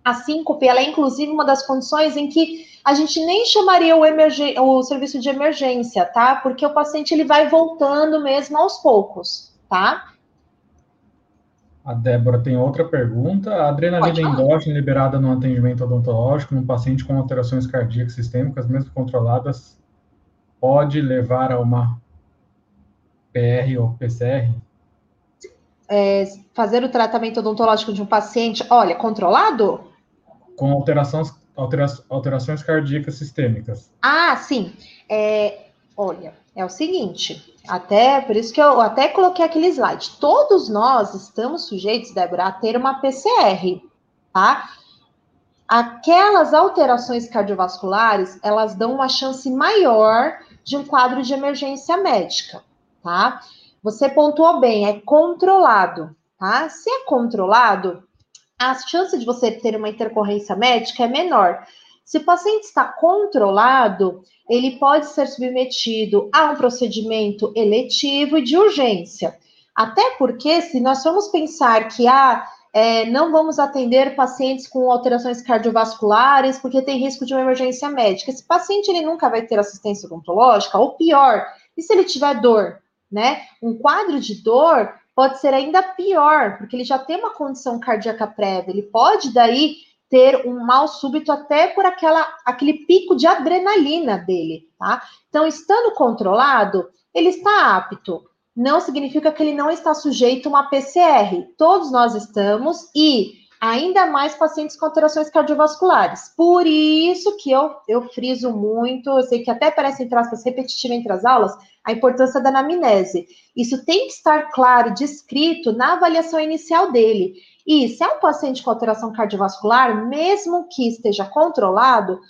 a síncope, ela é inclusive uma das condições em que a gente nem chamaria o, o serviço de emergência, tá? Porque o paciente ele vai voltando mesmo aos poucos, tá? A Débora tem outra pergunta. A adrenalina endógena liberada no atendimento odontológico num paciente com alterações cardíacas sistêmicas, mesmo controladas, pode levar a uma PR ou PCR? É, fazer o tratamento odontológico de um paciente, olha, controlado? Com alterações, altera, alterações cardíacas sistêmicas. Ah, sim. É, olha, é o seguinte, até por isso que eu até coloquei aquele slide. Todos nós estamos sujeitos, Débora, a ter uma PCR, tá? Aquelas alterações cardiovasculares, elas dão uma chance maior de um quadro de emergência médica, tá? Você pontuou bem, é controlado, tá? Se é controlado, a chance de você ter uma intercorrência médica é menor. Se o paciente está controlado, ele pode ser submetido a um procedimento eletivo e de urgência. Até porque, se nós formos pensar que ah, é, não vamos atender pacientes com alterações cardiovasculares porque tem risco de uma emergência médica, esse paciente ele nunca vai ter assistência odontológica, ou pior, e se ele tiver dor, né? Um quadro de dor pode ser ainda pior, porque ele já tem uma condição cardíaca prévia, ele pode daí ter um mal súbito até por aquela, aquele pico de adrenalina dele, tá? Então, estando controlado, ele está apto. Não significa que ele não está sujeito a uma PCR. Todos nós estamos e ainda mais pacientes com alterações cardiovasculares. Por isso que eu, eu friso muito, eu sei que até parece entre aspas repetitivo entre as aulas, a importância da anamnese. Isso tem que estar claro, descrito na avaliação inicial dele. E se é um paciente com alteração cardiovascular, mesmo que esteja controlado,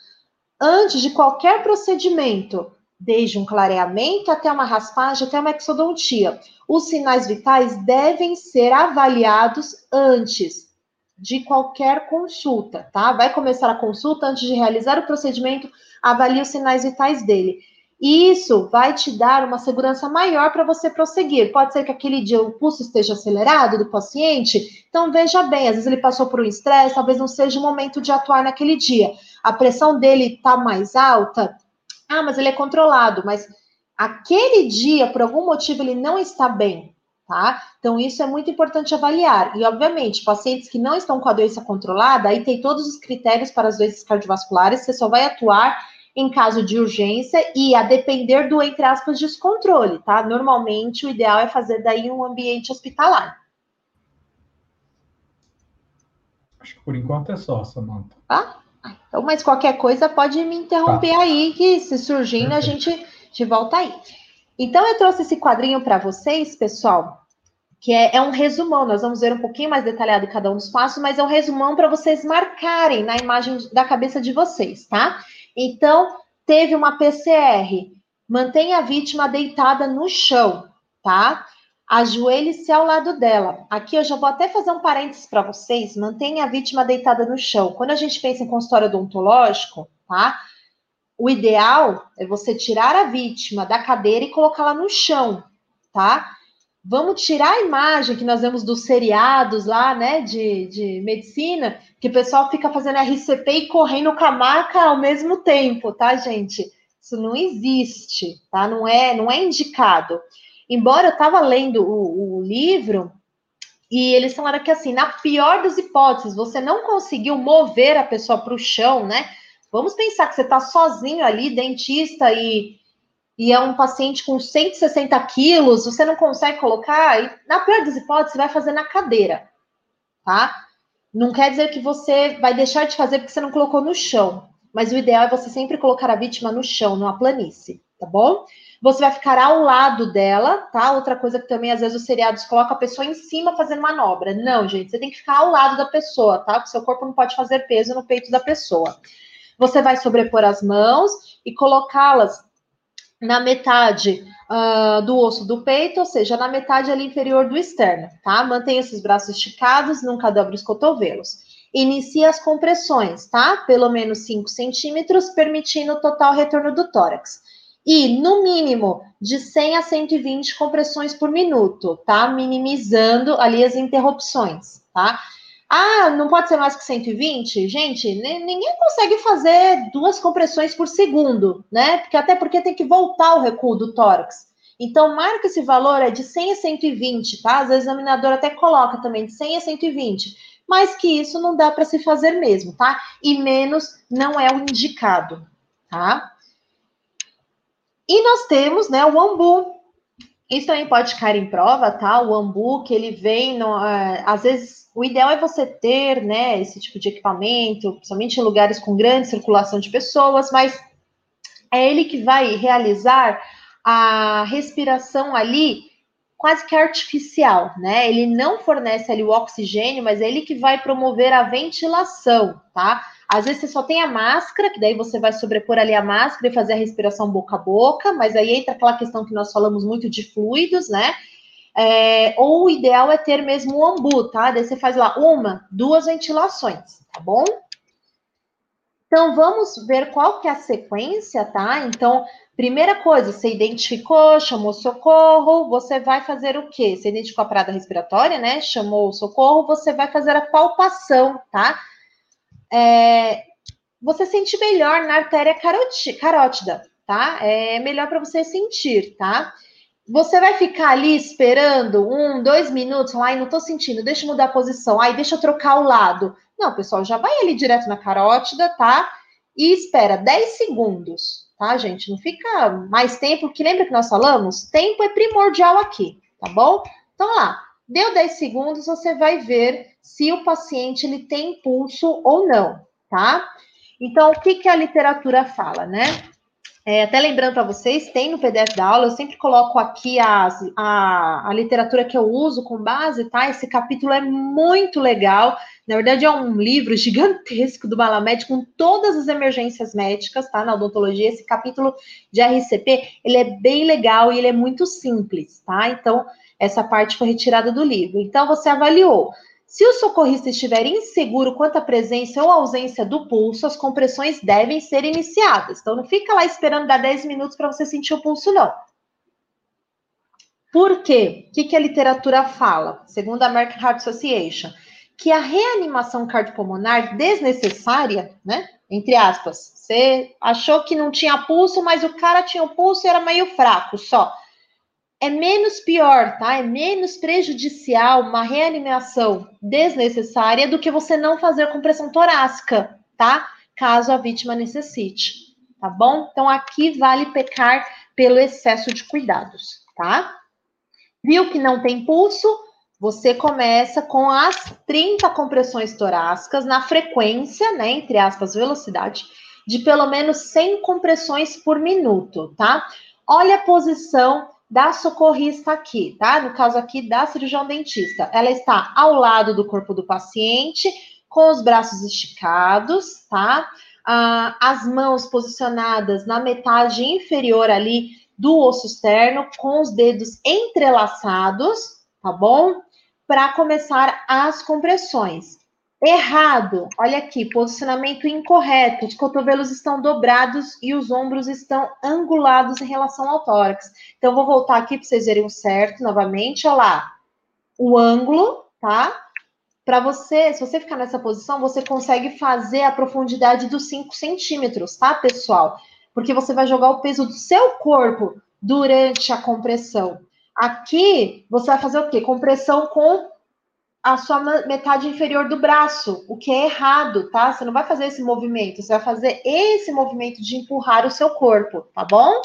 antes de qualquer procedimento, desde um clareamento até uma raspagem, até uma exodontia, os sinais vitais devem ser avaliados antes de qualquer consulta, tá? Vai começar a consulta antes de realizar o procedimento, avalie os sinais vitais dele. Isso vai te dar uma segurança maior para você prosseguir. Pode ser que aquele dia o pulso esteja acelerado do paciente, então veja bem, às vezes ele passou por um estresse, talvez não seja o momento de atuar naquele dia. A pressão dele está mais alta, ah, mas ele é controlado, mas aquele dia, por algum motivo, ele não está bem, tá? Então, isso é muito importante avaliar. E, obviamente, pacientes que não estão com a doença controlada, aí tem todos os critérios para as doenças cardiovasculares, você só vai atuar em caso de urgência e a depender do, entre aspas, descontrole, tá? Normalmente o ideal é fazer daí um ambiente hospitalar. Acho que por enquanto é só, Samanta. Tá? Então, mas qualquer coisa pode me interromper tá. aí, que se surgindo a gente, gente volta aí. Então, eu trouxe esse quadrinho para vocês, pessoal, que é, é, um resumão. Nós vamos ver um pouquinho mais detalhado cada um dos passos, mas é um resumão para vocês marcarem na imagem da cabeça de vocês, tá? Então, teve uma PCR. Mantenha a vítima deitada no chão, tá? Ajoelhe-se ao lado dela. Aqui eu já vou até fazer um parênteses para vocês. Mantenha a vítima deitada no chão. Quando a gente pensa em consultório odontológico, tá? O ideal é você tirar a vítima da cadeira e colocá-la no chão, tá? Vamos tirar a imagem que nós vemos dos seriados lá, né, de, de medicina, que o pessoal fica fazendo RCP e correndo com a maca ao mesmo tempo, tá, gente? Isso não existe, tá? Não é, não é indicado. Embora eu estava lendo o, o livro, e eles falaram que assim, na pior das hipóteses, você não conseguiu mover a pessoa para o chão, né? Vamos pensar que você está sozinho ali, dentista, e e é um paciente com 160 quilos, você não consegue colocar, e na pior das hipóteses, você vai fazer na cadeira, tá? Não quer dizer que você vai deixar de fazer porque você não colocou no chão, mas o ideal é você sempre colocar a vítima no chão, numa planície, tá bom? Você vai ficar ao lado dela, tá? Outra coisa que também às vezes os seriados colocam a pessoa em cima fazendo manobra. Não, gente, você tem que ficar ao lado da pessoa, tá? Porque seu corpo não pode fazer peso no peito da pessoa. Você vai sobrepor as mãos e colocá-las na metade uh, do osso do peito, ou seja, na metade ali inferior do externo, tá? Mantenha esses braços esticados, nunca dobre os cotovelos. Inicie as compressões, tá? Pelo menos 5 centímetros, permitindo o total retorno do tórax. E, no mínimo, de 100 a 120 compressões por minuto, tá? Minimizando ali as interrupções, tá? Ah, não pode ser mais que 120? Gente, ninguém consegue fazer duas compressões por segundo, né? Porque até porque tem que voltar o recuo do tórax. Então, marca esse valor é de 100 a 120, tá? Às vezes o examinador até coloca também de 100 a 120, mas que isso não dá para se fazer mesmo, tá? E menos não é o indicado, tá? E nós temos, né, o ambu. Isso também pode cair em prova, tá? O ambu, que ele vem, no, uh, às vezes, o ideal é você ter, né, esse tipo de equipamento, principalmente em lugares com grande circulação de pessoas, mas é ele que vai realizar a respiração ali quase que artificial, né? Ele não fornece ali o oxigênio, mas é ele que vai promover a ventilação, tá? Às vezes você só tem a máscara, que daí você vai sobrepor ali a máscara e fazer a respiração boca a boca, mas aí entra aquela questão que nós falamos muito de fluidos, né? É, ou o ideal é ter mesmo o ambu, tá? Daí você faz lá uma, duas ventilações, tá bom? Então, vamos ver qual que é a sequência, tá? Então, primeira coisa, você identificou, chamou socorro, você vai fazer o quê? Você identificou a parada respiratória, né? Chamou o socorro, você vai fazer a palpação, tá? É, você sente melhor na artéria carótida, tá? É melhor para você sentir, tá? Você vai ficar ali esperando um, dois minutos, e não tô sentindo, deixa eu mudar a posição, aí deixa eu trocar o lado. Não, pessoal, já vai ali direto na carótida, tá? E espera 10 segundos, tá, gente? Não fica mais tempo, que lembra que nós falamos? Tempo é primordial aqui, tá bom? Então lá, deu 10 segundos, você vai ver se o paciente ele tem pulso ou não, tá? Então, o que, que a literatura fala, né? É, até lembrando para vocês, tem no PDF da aula, eu sempre coloco aqui as, a, a literatura que eu uso com base, tá? Esse capítulo é muito legal. Na verdade, é um livro gigantesco do Malamed com todas as emergências médicas, tá? Na odontologia, esse capítulo de RCP, ele é bem legal e ele é muito simples, tá? Então, essa parte foi retirada do livro. Então, você avaliou se o socorrista estiver inseguro quanto à presença ou ausência do pulso, as compressões devem ser iniciadas. Então, não fica lá esperando dar 10 minutos para você sentir o pulso, não. Por quê? O que, que a literatura fala? Segundo a American Heart Association, que a reanimação cardiopulmonar desnecessária, né? Entre aspas, você achou que não tinha pulso, mas o cara tinha o pulso e era meio fraco só é menos pior, tá? É menos prejudicial uma reanimação desnecessária do que você não fazer compressão torácica, tá? Caso a vítima necessite, tá bom? Então aqui vale pecar pelo excesso de cuidados, tá? Viu que não tem pulso? Você começa com as 30 compressões torácicas na frequência, né, entre aspas, velocidade, de pelo menos 100 compressões por minuto, tá? Olha a posição da socorrista aqui, tá? No caso aqui da cirurgião dentista. Ela está ao lado do corpo do paciente, com os braços esticados, tá? Ah, as mãos posicionadas na metade inferior ali do osso externo, com os dedos entrelaçados, tá bom? Para começar as compressões. Errado. Olha aqui, posicionamento incorreto. Os cotovelos estão dobrados e os ombros estão angulados em relação ao tórax. Então, vou voltar aqui para vocês verem o certo novamente. Olha lá. O ângulo, tá? Para você, se você ficar nessa posição, você consegue fazer a profundidade dos 5 centímetros, tá, pessoal? Porque você vai jogar o peso do seu corpo durante a compressão. Aqui, você vai fazer o quê? Compressão com a sua metade inferior do braço, o que é errado, tá? Você não vai fazer esse movimento, você vai fazer esse movimento de empurrar o seu corpo, tá bom?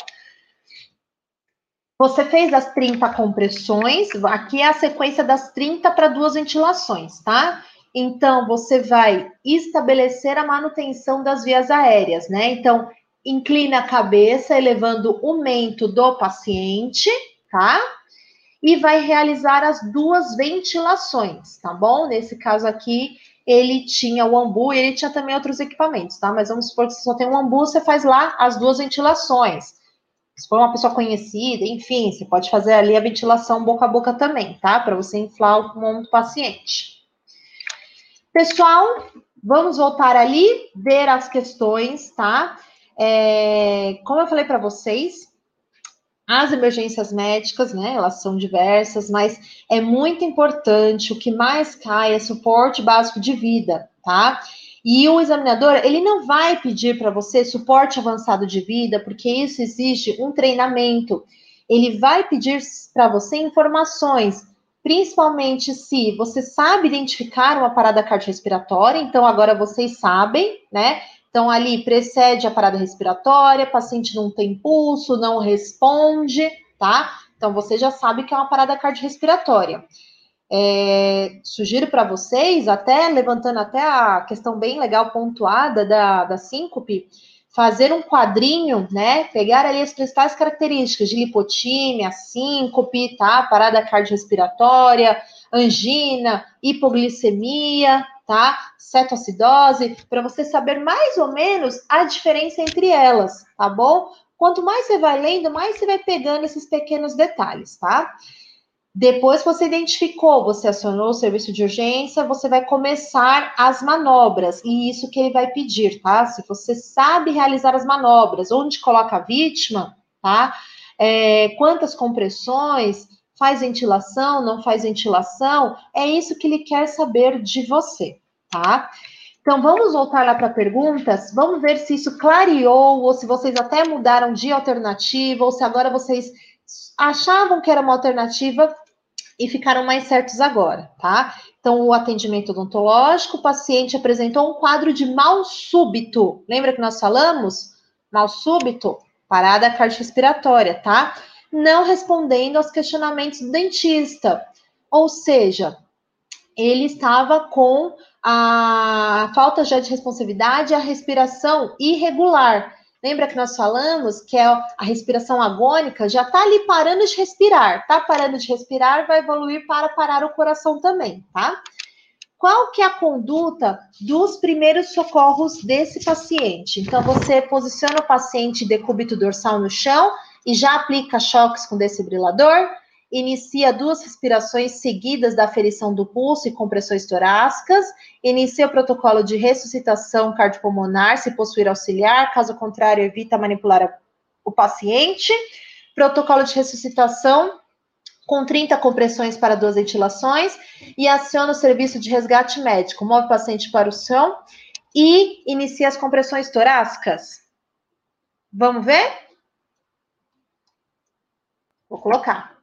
Você fez as 30 compressões, aqui é a sequência das 30 para duas ventilações, tá? Então, você vai estabelecer a manutenção das vias aéreas, né? Então, inclina a cabeça, elevando o mento do paciente, tá? E vai realizar as duas ventilações, tá bom? Nesse caso aqui, ele tinha o ambu e ele tinha também outros equipamentos, tá? Mas vamos supor que você só tem um ambu, você faz lá as duas ventilações. Se for uma pessoa conhecida, enfim, você pode fazer ali a ventilação boca a boca também, tá? Para você inflar o pulmão do paciente. Pessoal, vamos voltar ali, ver as questões, tá? É, como eu falei para vocês, as emergências médicas, né, elas são diversas, mas é muito importante, o que mais cai é suporte básico de vida, tá? E o examinador, ele não vai pedir para você suporte avançado de vida, porque isso exige um treinamento. ele vai pedir para você informações, principalmente se você sabe identificar uma parada cardiorrespiratória, então agora vocês sabem, né? Então, ali precede a parada respiratória, paciente não tem pulso, não responde, tá? Então, você já sabe que é uma parada cardiorrespiratória. É, sugiro para vocês, até levantando até a questão bem legal pontuada da, da síncope, fazer um quadrinho, né? Pegar ali as principais características de lipotímia, síncope, tá? Parada cardiorrespiratória, angina, hipoglicemia, tá? Cetoacidose, para você saber mais ou menos a diferença entre elas, tá bom? Quanto mais você vai lendo, mais você vai pegando esses pequenos detalhes, tá? Depois que você identificou, você acionou o serviço de urgência, você vai começar as manobras, e isso que ele vai pedir, tá? Se você sabe realizar as manobras, onde coloca a vítima, tá? É, quantas compressões, faz ventilação, não faz ventilação, é isso que ele quer saber de você, tá? Então, vamos voltar lá para perguntas, vamos ver se isso clareou, ou se vocês até mudaram de alternativa, ou se agora vocês achavam que era uma alternativa e ficaram mais certos agora, tá? Então, o atendimento odontológico, o paciente apresentou um quadro de mal súbito. Lembra que nós falamos? Mal súbito, parada cardiorrespiratória, tá? Não respondendo aos questionamentos do dentista. Ou seja, ele estava com a falta já de responsividade, a respiração irregular. Lembra que nós falamos que é a respiração agônica já está ali parando de respirar, tá parando de respirar, vai evoluir para parar o coração também, tá? Qual que é a conduta dos primeiros socorros desse paciente? Então, você posiciona o paciente decúbito dorsal no chão e já aplica choques com desfibrilador, inicia duas respirações seguidas da aferição do pulso e compressões torácicas, inicia o protocolo de ressuscitação cardiopulmonar, se possuir auxiliar, caso contrário, evita manipular o paciente. Protocolo de ressuscitação com 30 compressões para duas ventilações e aciona o serviço de resgate médico, move o paciente para o chão e inicia as compressões torácicas. Vamos ver? Vou colocar.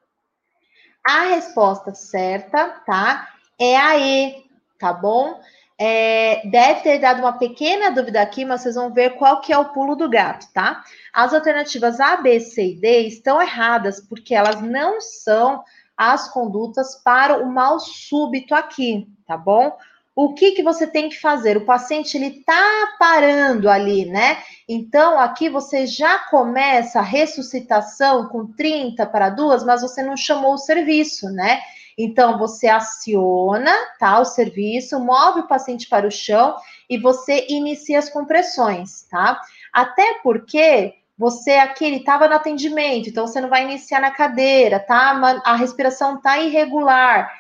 A resposta certa, tá? É a E, tá bom? É, deve ter dado uma pequena dúvida aqui, mas vocês vão ver qual que é o pulo do gato, tá? As alternativas A, B, C e D estão erradas, porque elas não são as condutas para o mal súbito aqui, tá bom? O que, que você tem que fazer? O paciente ele tá parando ali, né? Então aqui você já começa a ressuscitação com 30 para duas, mas você não chamou o serviço, né? Então você aciona, tá, o serviço, move o paciente para o chão e você inicia as compressões, tá? Até porque você aqui ele estava no atendimento, então você não vai iniciar na cadeira, tá? A respiração tá irregular.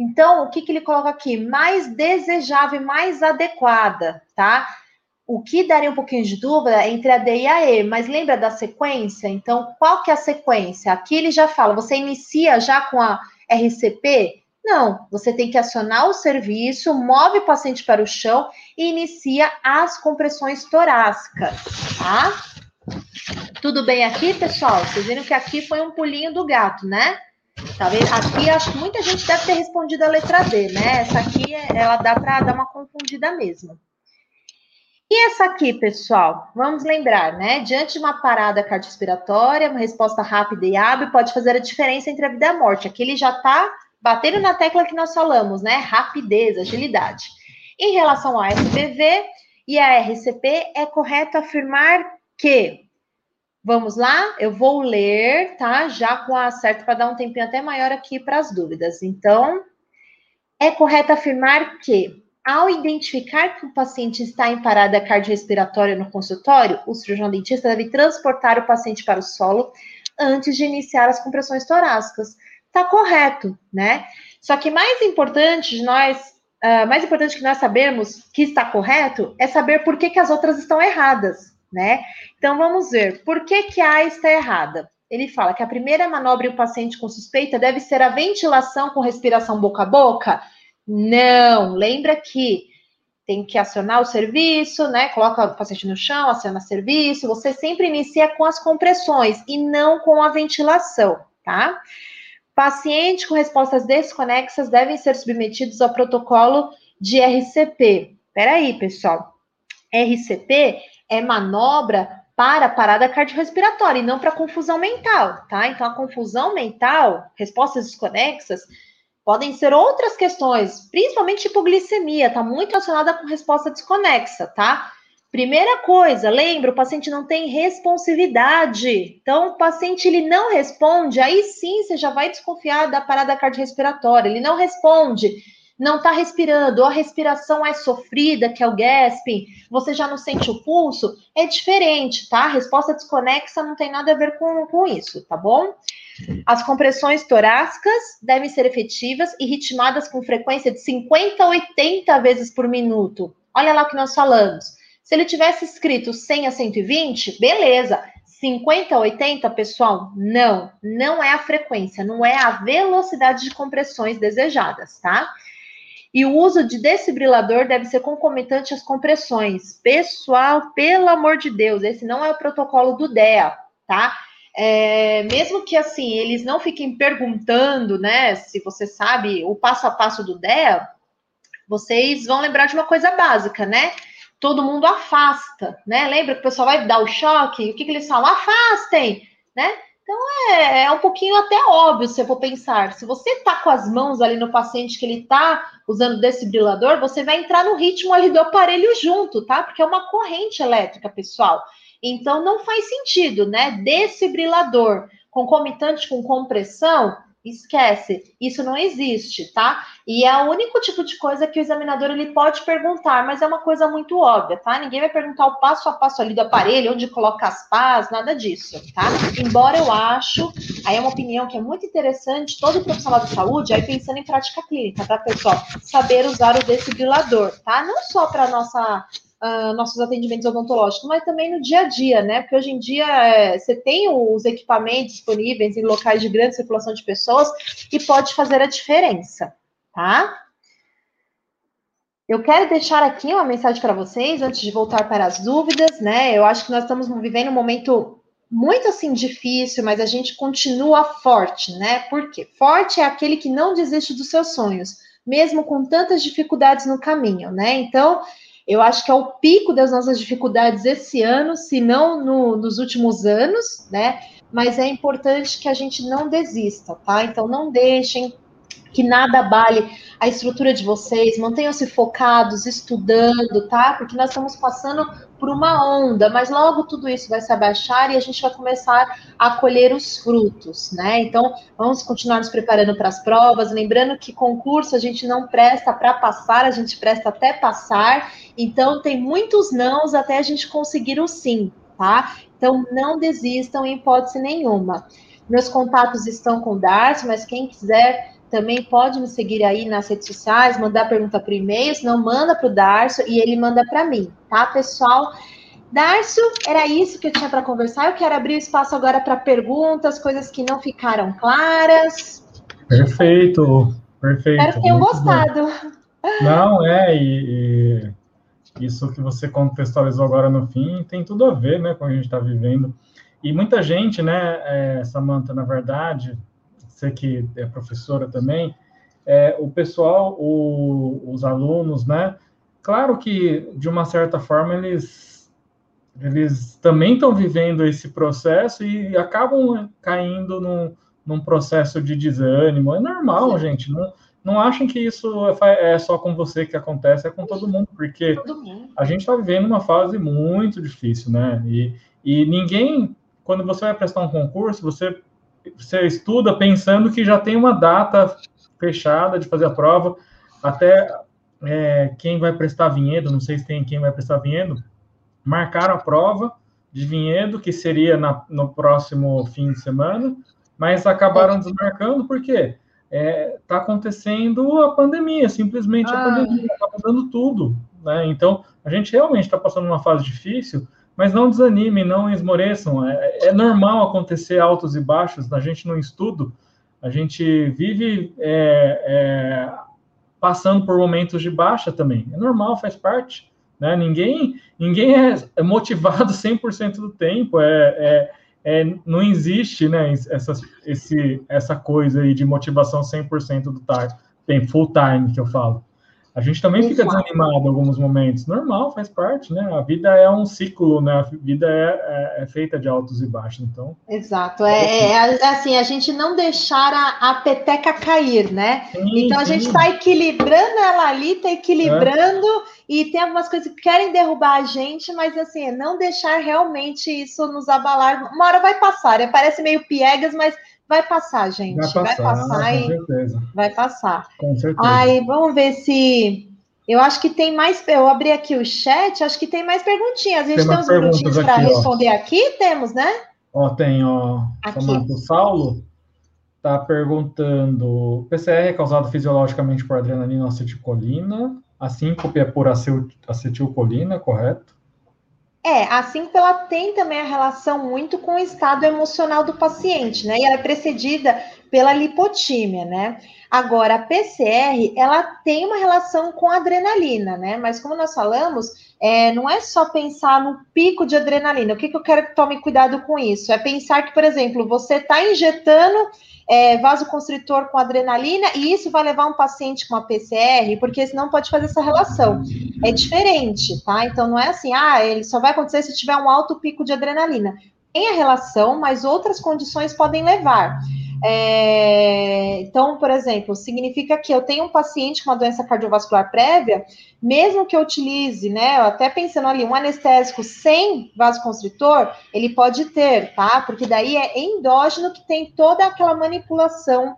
Então, o que, que ele coloca aqui? Mais desejável, mais adequada, tá? O que daria um pouquinho de dúvida é entre a D e a E, mas lembra da sequência? Então, qual que é a sequência? Aqui ele já fala, você inicia já com a RCP? Não, você tem que acionar o serviço, move o paciente para o chão e inicia as compressões torácicas, tá? Tudo bem aqui, pessoal? Vocês viram que aqui foi um pulinho do gato, né? Tá vendo? Aqui acho que muita gente deve ter respondido a letra D, né? Essa aqui, ela dá para dar uma confundida mesmo. E essa aqui, pessoal, vamos lembrar, né? Diante de uma parada cardiorrespiratória, uma resposta rápida e hábil pode fazer a diferença entre a vida e a morte. Aqui ele já está batendo na tecla que nós falamos, né? Rapidez, agilidade. Em relação ao SBV e a RCP, é correto afirmar que Vamos lá? Eu vou ler, tá? Já com a certa para dar um tempinho até maior aqui para as dúvidas. Então, é correto afirmar que, ao identificar que o paciente está em parada cardiorrespiratória no consultório, o cirurgião dentista deve transportar o paciente para o solo antes de iniciar as compressões torácicas. Tá correto, né? Só que mais importante de nós, uh, mais importante que nós sabermos que está correto é saber por que, que as outras estão erradas né? Então vamos ver, por que, que a está errada? Ele fala que a primeira manobra em paciente com suspeita deve ser a ventilação com respiração boca a boca? Não, lembra que tem que acionar o serviço, né? Coloca o paciente no chão, aciona serviço. Você sempre inicia com as compressões e não com a ventilação, tá? Paciente com respostas desconexas devem ser submetidos ao protocolo de RCP. Peraí, pessoal. RCP é manobra para parada cardiorrespiratória e não para confusão mental, tá? Então, a confusão mental, respostas desconexas, podem ser outras questões, principalmente hipoglicemia, está muito relacionada com resposta desconexa, tá? Primeira coisa, lembra, o paciente não tem responsividade. Então, o paciente ele não responde, aí sim você já vai desconfiar da parada cardiorrespiratória. Ele não responde não está respirando, ou a respiração é sofrida, que é o gasping, você já não sente o pulso, é diferente, tá? A resposta desconexa não tem nada a ver com, com isso, tá bom? As compressões torácicas devem ser efetivas e ritmadas com frequência de 50 a 80 vezes por minuto. Olha lá o que nós falamos. Se ele tivesse escrito 100 a 120, beleza. 50 a 80, pessoal, não, não é a frequência, não é a velocidade de compressões desejadas, tá? E o uso de desfibrilador deve ser concomitante às compressões. Pessoal, pelo amor de Deus, esse não é o protocolo do DEA, tá? É, mesmo que assim eles não fiquem perguntando, né, se você sabe o passo a passo do DEA, vocês vão lembrar de uma coisa básica, né? Todo mundo afasta, né? Lembra que o pessoal vai dar o choque? O que, que eles falam? Afastem, né? Então é, é um pouquinho até óbvio se eu for pensar. Se você tá com as mãos ali no paciente que ele tá usando desfibrilador, você vai entrar no ritmo ali do aparelho junto, tá? Porque é uma corrente elétrica, pessoal. Então não faz sentido, né? Desfibrilador concomitante com compressão Esquece, isso não existe, tá? E é o único tipo de coisa que o examinador ele pode perguntar, mas é uma coisa muito óbvia, tá? Ninguém vai perguntar o passo a passo ali do aparelho, onde coloca as pás, nada disso, tá? Embora eu acho, aí é uma opinião que é muito interessante, todo profissional de saúde, aí pensando em prática clínica, tá, pessoal? Saber usar o desfibrilador, tá? Não só para nossa uh, nossos atendimentos odontológicos, mas também no dia a dia, né? Porque hoje em dia é, você tem os equipamentos disponíveis em locais de grande circulação de pessoas e pode fazer a diferença, tá? Eu quero deixar aqui uma mensagem para vocês antes de voltar para as dúvidas, né? Eu acho que nós estamos vivendo um momento muito assim difícil, mas a gente continua forte, né? Por quê? Forte é aquele que não desiste dos seus sonhos, mesmo com tantas dificuldades no caminho, né? Então, eu acho que é o pico das nossas dificuldades esse ano, se não no, nos últimos anos, né? Mas é importante que a gente não desista, tá? Então não deixem que nada abale a estrutura de vocês, mantenham-se focados, estudando, tá? Porque nós estamos passando por uma onda, mas logo tudo isso vai se abaixar e a gente vai começar a colher os frutos, né? Então, vamos continuar nos preparando para as provas, lembrando que concurso a gente não presta para passar, a gente presta até passar, então tem muitos nãos até a gente conseguir o sim, tá? Então, não desistam em hipótese nenhuma. Meus contatos estão com o Darcy, mas quem quiser também pode me seguir aí nas redes sociais, mandar pergunta por e-mail, senão manda para o Darcio e ele manda para mim, tá, pessoal? Darcio, era isso que eu tinha para conversar. Eu quero abrir o espaço agora para perguntas, coisas que não ficaram claras. Perfeito, perfeito. Espero que tenham gostado. Bom. Não, é, e, e, isso que você contextualizou agora no fim tem tudo a ver, né, com o que a gente está vivendo. E muita gente, né, é, Samanta, na verdade, você que é professora também, é, o pessoal, o, os alunos, né? Claro que, de uma certa forma, eles, eles também estão vivendo esse processo e acabam caindo num, num processo de desânimo. É normal, Sim. gente. Não, não achem que isso é, é só com você que acontece, é com todo mundo, porque a gente está vivendo uma fase muito difícil, né? E, e ninguém, quando você vai prestar um concurso, você você estuda pensando que já tem uma data fechada de fazer a prova, até é, quem vai prestar vinhedo, não sei se tem quem vai prestar vinhedo, marcaram a prova de vinhedo, que seria na, no próximo fim de semana, mas acabaram desmarcando porque está é, tá acontecendo a pandemia, simplesmente ah. a pandemia está mudando tudo. Né? Então, a gente realmente está passando uma fase difícil, mas não desanimem, não esmoreçam. É, é, normal acontecer altos e baixos. A gente no estudo, a gente vive é, é, passando por momentos de baixa também. É normal, faz parte. Né? Ninguém, ninguém é motivado 100% do tempo. É, é, é, não existe né, essa, esse, essa coisa aí de motivação 100% do time, full time que eu falo. A gente também fica desanimado em alguns momentos. Normal, faz parte, né? A vida é um ciclo, né? A vida é, é, é feita de altos e baixos, então. Exato. É, é, é assim, a gente não deixar a, a peteca cair, né? Sim, então a gente está equilibrando ela ali, está equilibrando, e tem algumas coisas que querem derrubar a gente, mas assim, não deixar realmente isso nos abalar. Uma hora vai passar, né? parece meio piegas, mas Vai passar, gente. Vai passar, vai passar e certeza. vai passar. Com certeza. Aí, vamos ver se. Eu acho que tem mais. Eu abri aqui o chat, acho que tem mais perguntinhas. A gente tem, tem uns minutinhos para responder aqui, temos, né? Ó, tem, ó. O Saulo está perguntando: PCR é causado fisiologicamente por adrenalina ou acetilcolina? A síncope é por acetilcolina, correto? É, a síncope ela tem também a relação muito com o estado emocional do paciente, né? E ela é precedida pela lipotímia, né? Agora, a PCR, ela tem uma relação com a adrenalina, né? Mas como nós falamos, é, não é só pensar no pico de adrenalina. O que, que eu quero que tome cuidado com isso? É pensar que, por exemplo, você está injetando é, vasoconstritor com adrenalina, e isso vai levar um paciente com uma PCR, porque senão pode fazer essa relação. É diferente, tá? Então não é assim, ah, ele só vai acontecer se tiver um alto pico de adrenalina. Tem a relação, mas outras condições podem levar. É, então, por exemplo, significa que eu tenho um paciente com uma doença cardiovascular prévia, mesmo que eu utilize, né, até pensando ali, um anestésico sem vasoconstritor, ele pode ter, tá? Porque daí é endógeno que tem toda aquela manipulação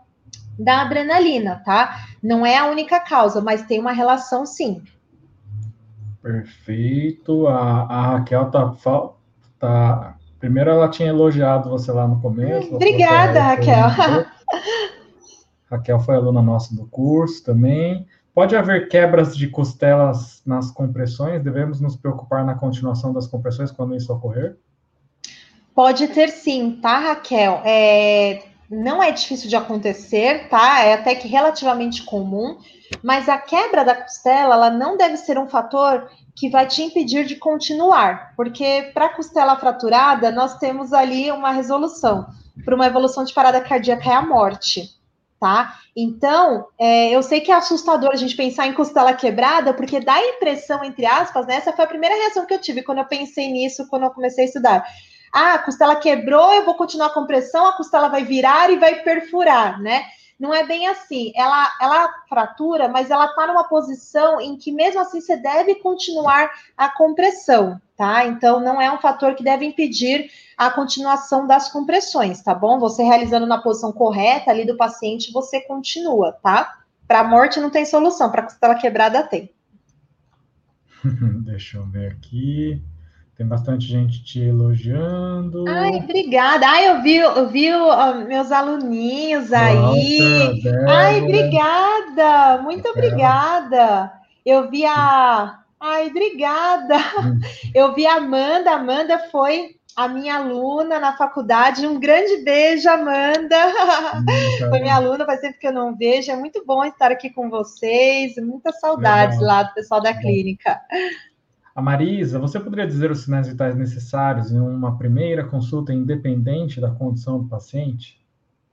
da adrenalina, tá? Não é a única causa, mas tem uma relação sim. Perfeito. A, a Raquel tá, tá Primeiro ela tinha elogiado você lá no começo. Obrigada, Raquel. Raquel foi aluna nossa do curso também. Pode haver quebras de costelas nas compressões? Devemos nos preocupar na continuação das compressões quando isso ocorrer? Pode ter sim, tá, Raquel? É, não é difícil de acontecer, tá? É até que relativamente comum, mas a quebra da costela, ela não deve ser um fator que vai te impedir de continuar, porque para costela fraturada nós temos ali uma resolução para uma evolução de parada cardíaca é a morte, tá? Então, é, eu sei que é assustador a gente pensar em costela quebrada, porque dá a impressão, entre aspas, né? Essa foi a primeira reação que eu tive quando eu pensei nisso, quando eu comecei a estudar. Ah, a costela quebrou, eu vou continuar a compressão, a costela vai virar e vai perfurar, né? Não é bem assim. Ela, ela fratura, mas ela está numa posição em que, mesmo assim, você deve continuar a compressão, tá? Então, não é um fator que deve impedir a continuação das compressões, tá bom? Você realizando na posição correta ali do paciente, você continua, tá? Para a morte não tem solução, para costela quebrada tem. Deixa eu ver aqui. Tem bastante gente te elogiando. Ai, obrigada. Ai, eu vi, eu vi uh, meus aluninhos aí. Nossa, Ai, obrigada. Muito obrigada. Eu vi a. Ai, obrigada. Hum. Eu vi a Amanda. A Amanda foi a minha aluna na faculdade. Um grande beijo, Amanda. Hum, foi minha aluna, faz tempo que eu não vejo. É muito bom estar aqui com vocês. Muitas saudades Legal. lá do pessoal da clínica. A Marisa, você poderia dizer os sinais vitais necessários em uma primeira consulta independente da condição do paciente?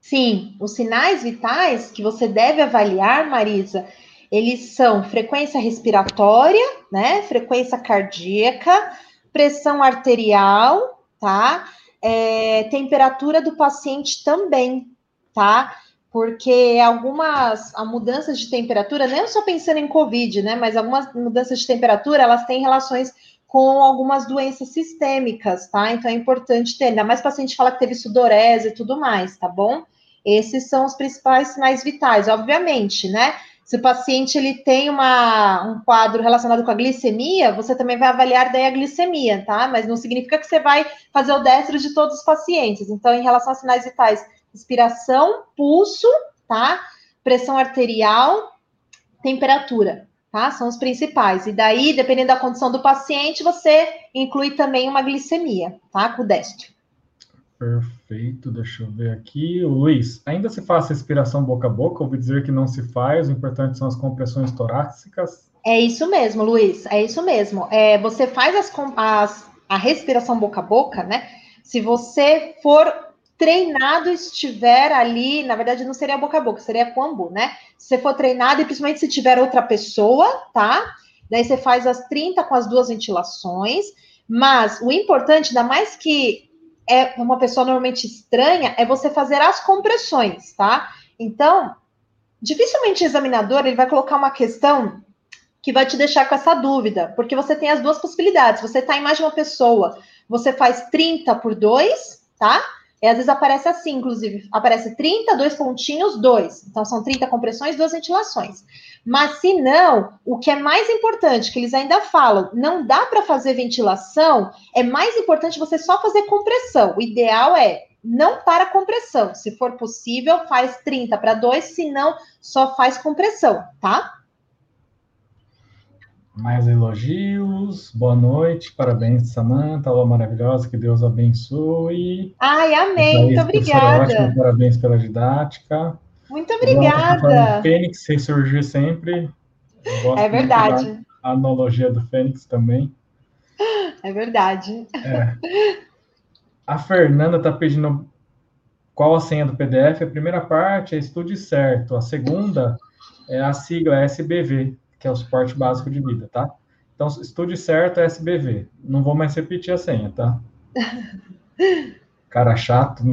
Sim, os sinais vitais que você deve avaliar, Marisa, eles são frequência respiratória, né? Frequência cardíaca, pressão arterial, tá? É, temperatura do paciente também, tá? Porque algumas mudanças de temperatura, não só pensando em Covid, né, mas algumas mudanças de temperatura, elas têm relações com algumas doenças sistêmicas, tá? Então é importante ter, ainda mais paciente fala que teve sudorese e tudo mais, tá bom? Esses são os principais sinais vitais, obviamente, né? Se o paciente ele tem uma, um quadro relacionado com a glicemia, você também vai avaliar daí a glicemia, tá? Mas não significa que você vai fazer o destro de todos os pacientes. Então, em relação a sinais vitais, Respiração, pulso, tá? Pressão arterial, temperatura, tá? São os principais. E daí, dependendo da condição do paciente, você inclui também uma glicemia, tá? Com o destro. Perfeito, deixa eu ver aqui. Luiz, ainda se faz respiração boca a boca? Ouvi dizer que não se faz, o importante são as compressões torácicas. É isso mesmo, Luiz, é isso mesmo. É, você faz as, as, a respiração boca a boca, né? Se você for treinado, estiver ali, na verdade não seria boca a boca, seria combo, né? Se você for treinado, e principalmente se tiver outra pessoa, tá? Daí você faz as 30 com as duas ventilações. Mas o importante, ainda mais que é uma pessoa normalmente estranha, é você fazer as compressões, tá? Então, dificilmente o examinador ele vai colocar uma questão que vai te deixar com essa dúvida, porque você tem as duas possibilidades. Você está em mais de uma pessoa, você faz 30 por 2, tá? E às vezes aparece assim, inclusive, aparece 30, dois pontinhos, dois. Então são 30 compressões, duas ventilações. Mas se não, o que é mais importante, que eles ainda falam, não dá para fazer ventilação, é mais importante você só fazer compressão. O ideal é não para compressão. Se for possível, faz 30 para 2, se não, só faz compressão, tá? Mais elogios. Boa noite. Parabéns, Samanta. Aula maravilhosa. Que Deus abençoe. Ai, amém. Muito obrigada. Ótimo, parabéns pela didática. Muito obrigada. Fênix ressurgir sempre. É verdade. A analogia do Fênix também. É verdade. É. A Fernanda está pedindo qual a senha do PDF. A primeira parte é estude certo. A segunda é a sigla SBV que é o suporte básico de vida, tá? Então, estude certo é SBV. Não vou mais repetir a senha, tá? Cara chato.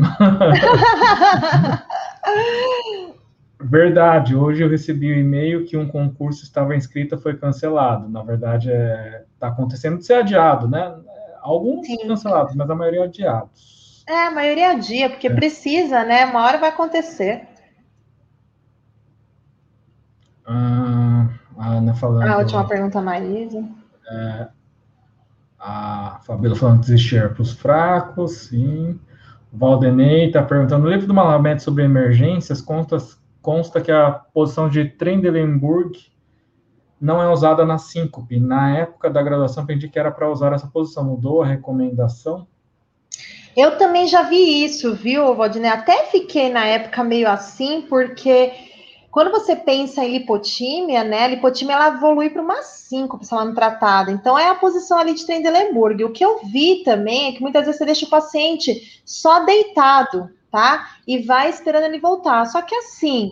Verdade, hoje eu recebi um e-mail que um concurso estava inscrito foi cancelado. Na verdade, está é, tá acontecendo de ser adiado, né? Alguns Sim. cancelados, mas a maioria adiados. É, a maioria adia, porque é. precisa, né? Uma hora vai acontecer. Ah, a Ana falando. A última pergunta, Marisa. É, a Fabíola falando que desistir para os fracos, sim. O Valdenei está perguntando: no livro do Malamed sobre emergências, consta, consta que a posição de Trendelenburg não é usada na síncope. Na época da graduação, aprendi que era para usar essa posição. Mudou a recomendação? Eu também já vi isso, viu, Valdinei? Até fiquei na época meio assim, porque quando você pensa em lipotímia, né, a lipotímia ela evolui para uma síncope, se ela não tratada. Então, é a posição ali de Trendelenburg. O que eu vi também é que muitas vezes você deixa o paciente só deitado, tá? E vai esperando ele voltar. Só que assim,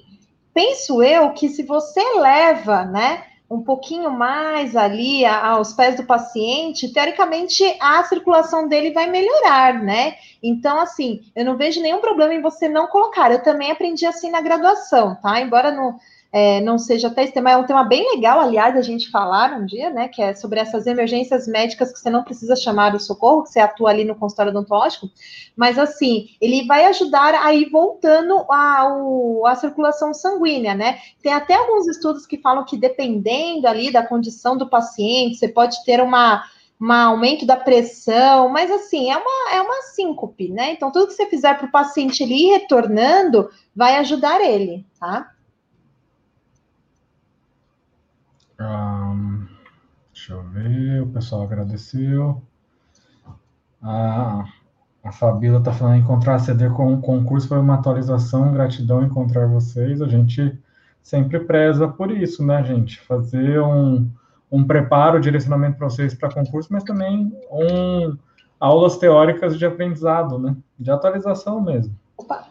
penso eu que se você leva, né, um pouquinho mais ali aos pés do paciente, teoricamente a circulação dele vai melhorar, né? Então, assim, eu não vejo nenhum problema em você não colocar. Eu também aprendi assim na graduação, tá? Embora não é, não seja até esse tema, é um tema bem legal, aliás, a gente falar um dia, né, que é sobre essas emergências médicas que você não precisa chamar o socorro, que você atua ali no consultório odontológico, mas assim, ele vai ajudar a ir voltando a, a circulação sanguínea, né? Tem até alguns estudos que falam que dependendo ali da condição do paciente, você pode ter uma um aumento da pressão, mas assim, é uma, é uma síncope, né? Então, tudo que você fizer para o paciente ele ir retornando vai ajudar ele, tá? Um, deixa eu ver, o pessoal agradeceu. Ah, a Fabíola está falando encontrar CD com um concurso foi uma atualização, gratidão encontrar vocês. A gente sempre preza por isso, né, gente? Fazer um, um preparo, direcionamento para vocês para concurso, mas também um, aulas teóricas de aprendizado, né? De atualização mesmo. Opa!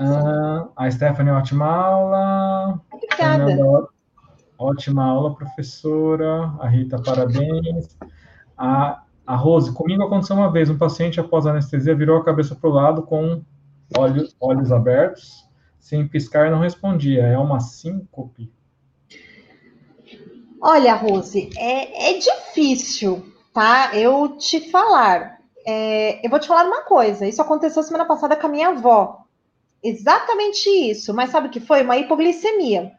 Ah, a Stephanie, ótima aula. Obrigada. Ótima aula, professora. A Rita, parabéns. A, a Rose, comigo aconteceu uma vez, um paciente após anestesia virou a cabeça para o lado com olhos, olhos abertos, sem piscar, não respondia. É uma síncope? Olha, Rose, é, é difícil, tá? Eu te falar. É, eu vou te falar uma coisa. Isso aconteceu semana passada com a minha avó. Exatamente isso. Mas sabe o que foi? Uma hipoglicemia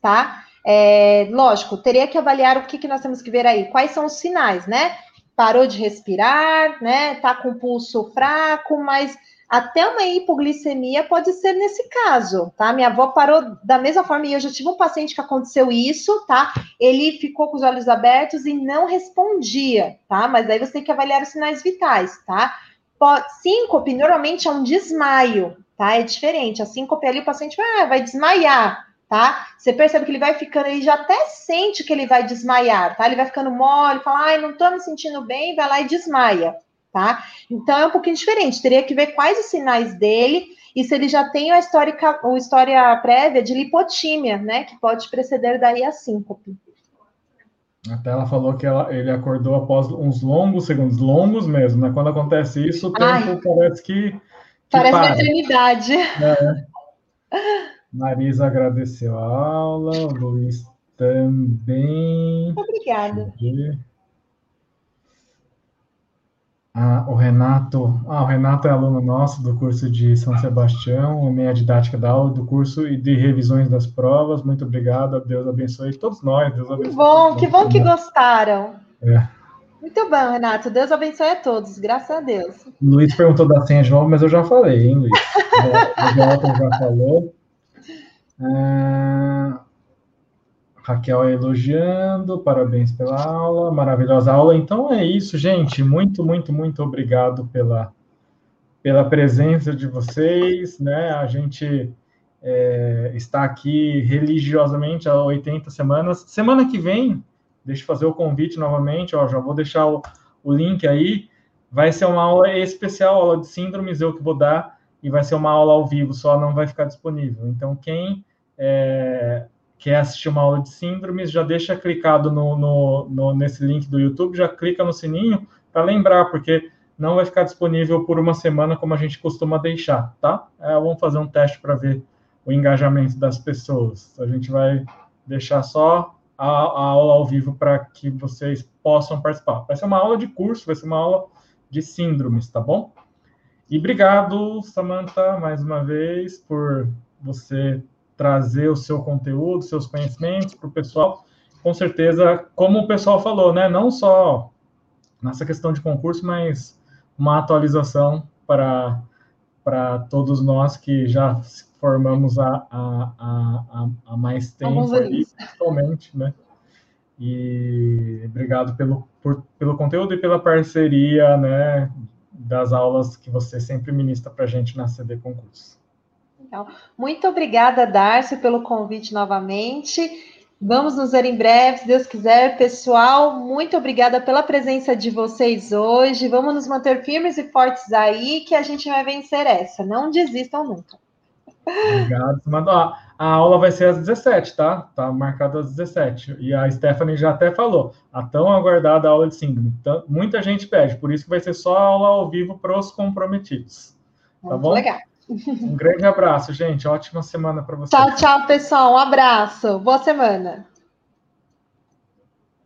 tá? É, lógico, teria que avaliar o que, que nós temos que ver aí, quais são os sinais, né? Parou de respirar, né? Tá com pulso fraco, mas até uma hipoglicemia pode ser nesse caso, tá? Minha avó parou da mesma forma e eu já tive um paciente que aconteceu isso, tá? Ele ficou com os olhos abertos e não respondia, tá? Mas aí você tem que avaliar os sinais vitais, tá? Síncope normalmente é um desmaio, tá? É diferente. A síncope ali o paciente ah, vai desmaiar, tá? Você percebe que ele vai ficando, ele já até sente que ele vai desmaiar, tá? Ele vai ficando mole, fala, ai, não tô me sentindo bem, vai lá e desmaia, tá? Então é um pouquinho diferente. Teria que ver quais os sinais dele e se ele já tem a história, a história prévia de lipotímia, né? Que pode preceder daí a síncope. Até ela falou que ela, ele acordou após uns longos segundos, longos mesmo, né? Quando acontece isso, o tempo Ai, parece que. que parece para. eternidade. É. Marisa agradeceu a aula, o Luiz também. Obrigada. Ah, o Renato, ah, o Renato é aluno nosso do curso de São Sebastião, meia didática da aula, do curso e de revisões das provas. Muito obrigado, Deus abençoe todos nós. Deus abençoe que bom, que bom que gostaram. É. Muito bom, Renato. Deus abençoe a todos, graças a Deus. Luiz perguntou da senha de novo, mas eu já falei, hein, Luiz? o Jonathan já falou. Ah, Raquel elogiando, parabéns pela aula, maravilhosa aula. Então é isso, gente. Muito, muito, muito obrigado pela, pela presença de vocês, né? A gente é, está aqui religiosamente há 80 semanas. Semana que vem, deixa eu fazer o convite novamente, ó, já vou deixar o, o link aí. Vai ser uma aula especial, aula de síndromes, eu que vou dar, e vai ser uma aula ao vivo, só não vai ficar disponível. Então, quem é, quer assistir uma aula de síndromes, já deixa clicado no, no, no nesse link do YouTube, já clica no sininho para lembrar, porque não vai ficar disponível por uma semana como a gente costuma deixar, tá? É, vamos fazer um teste para ver o engajamento das pessoas. A gente vai deixar só a, a aula ao vivo para que vocês possam participar. Vai ser uma aula de curso, vai ser uma aula de síndromes, tá bom? E obrigado, Samantha, mais uma vez, por você trazer o seu conteúdo, seus conhecimentos para o pessoal. Com certeza, como o pessoal falou, né? Não só nessa questão de concurso, mas uma atualização para, para todos nós que já formamos há, há, mais tempo, ali, principalmente, né? E obrigado pelo, por, pelo conteúdo e pela parceria, né? Das aulas que você sempre ministra para a gente na CD Concurso. Então, muito obrigada, Darcy, pelo convite novamente. Vamos nos ver em breve, se Deus quiser. Pessoal, muito obrigada pela presença de vocês hoje. Vamos nos manter firmes e fortes aí, que a gente vai vencer essa. Não desistam nunca. Obrigado, Samanta. A aula vai ser às 17, tá? Tá marcada às 17. E a Stephanie já até falou, a tão aguardada aula de síndrome. Então, muita gente pede, por isso que vai ser só aula ao vivo para os comprometidos. Tá Muito bom? Legal. Um grande abraço, gente. Ótima semana para vocês. Tchau, tchau, pessoal. Um abraço. Boa semana.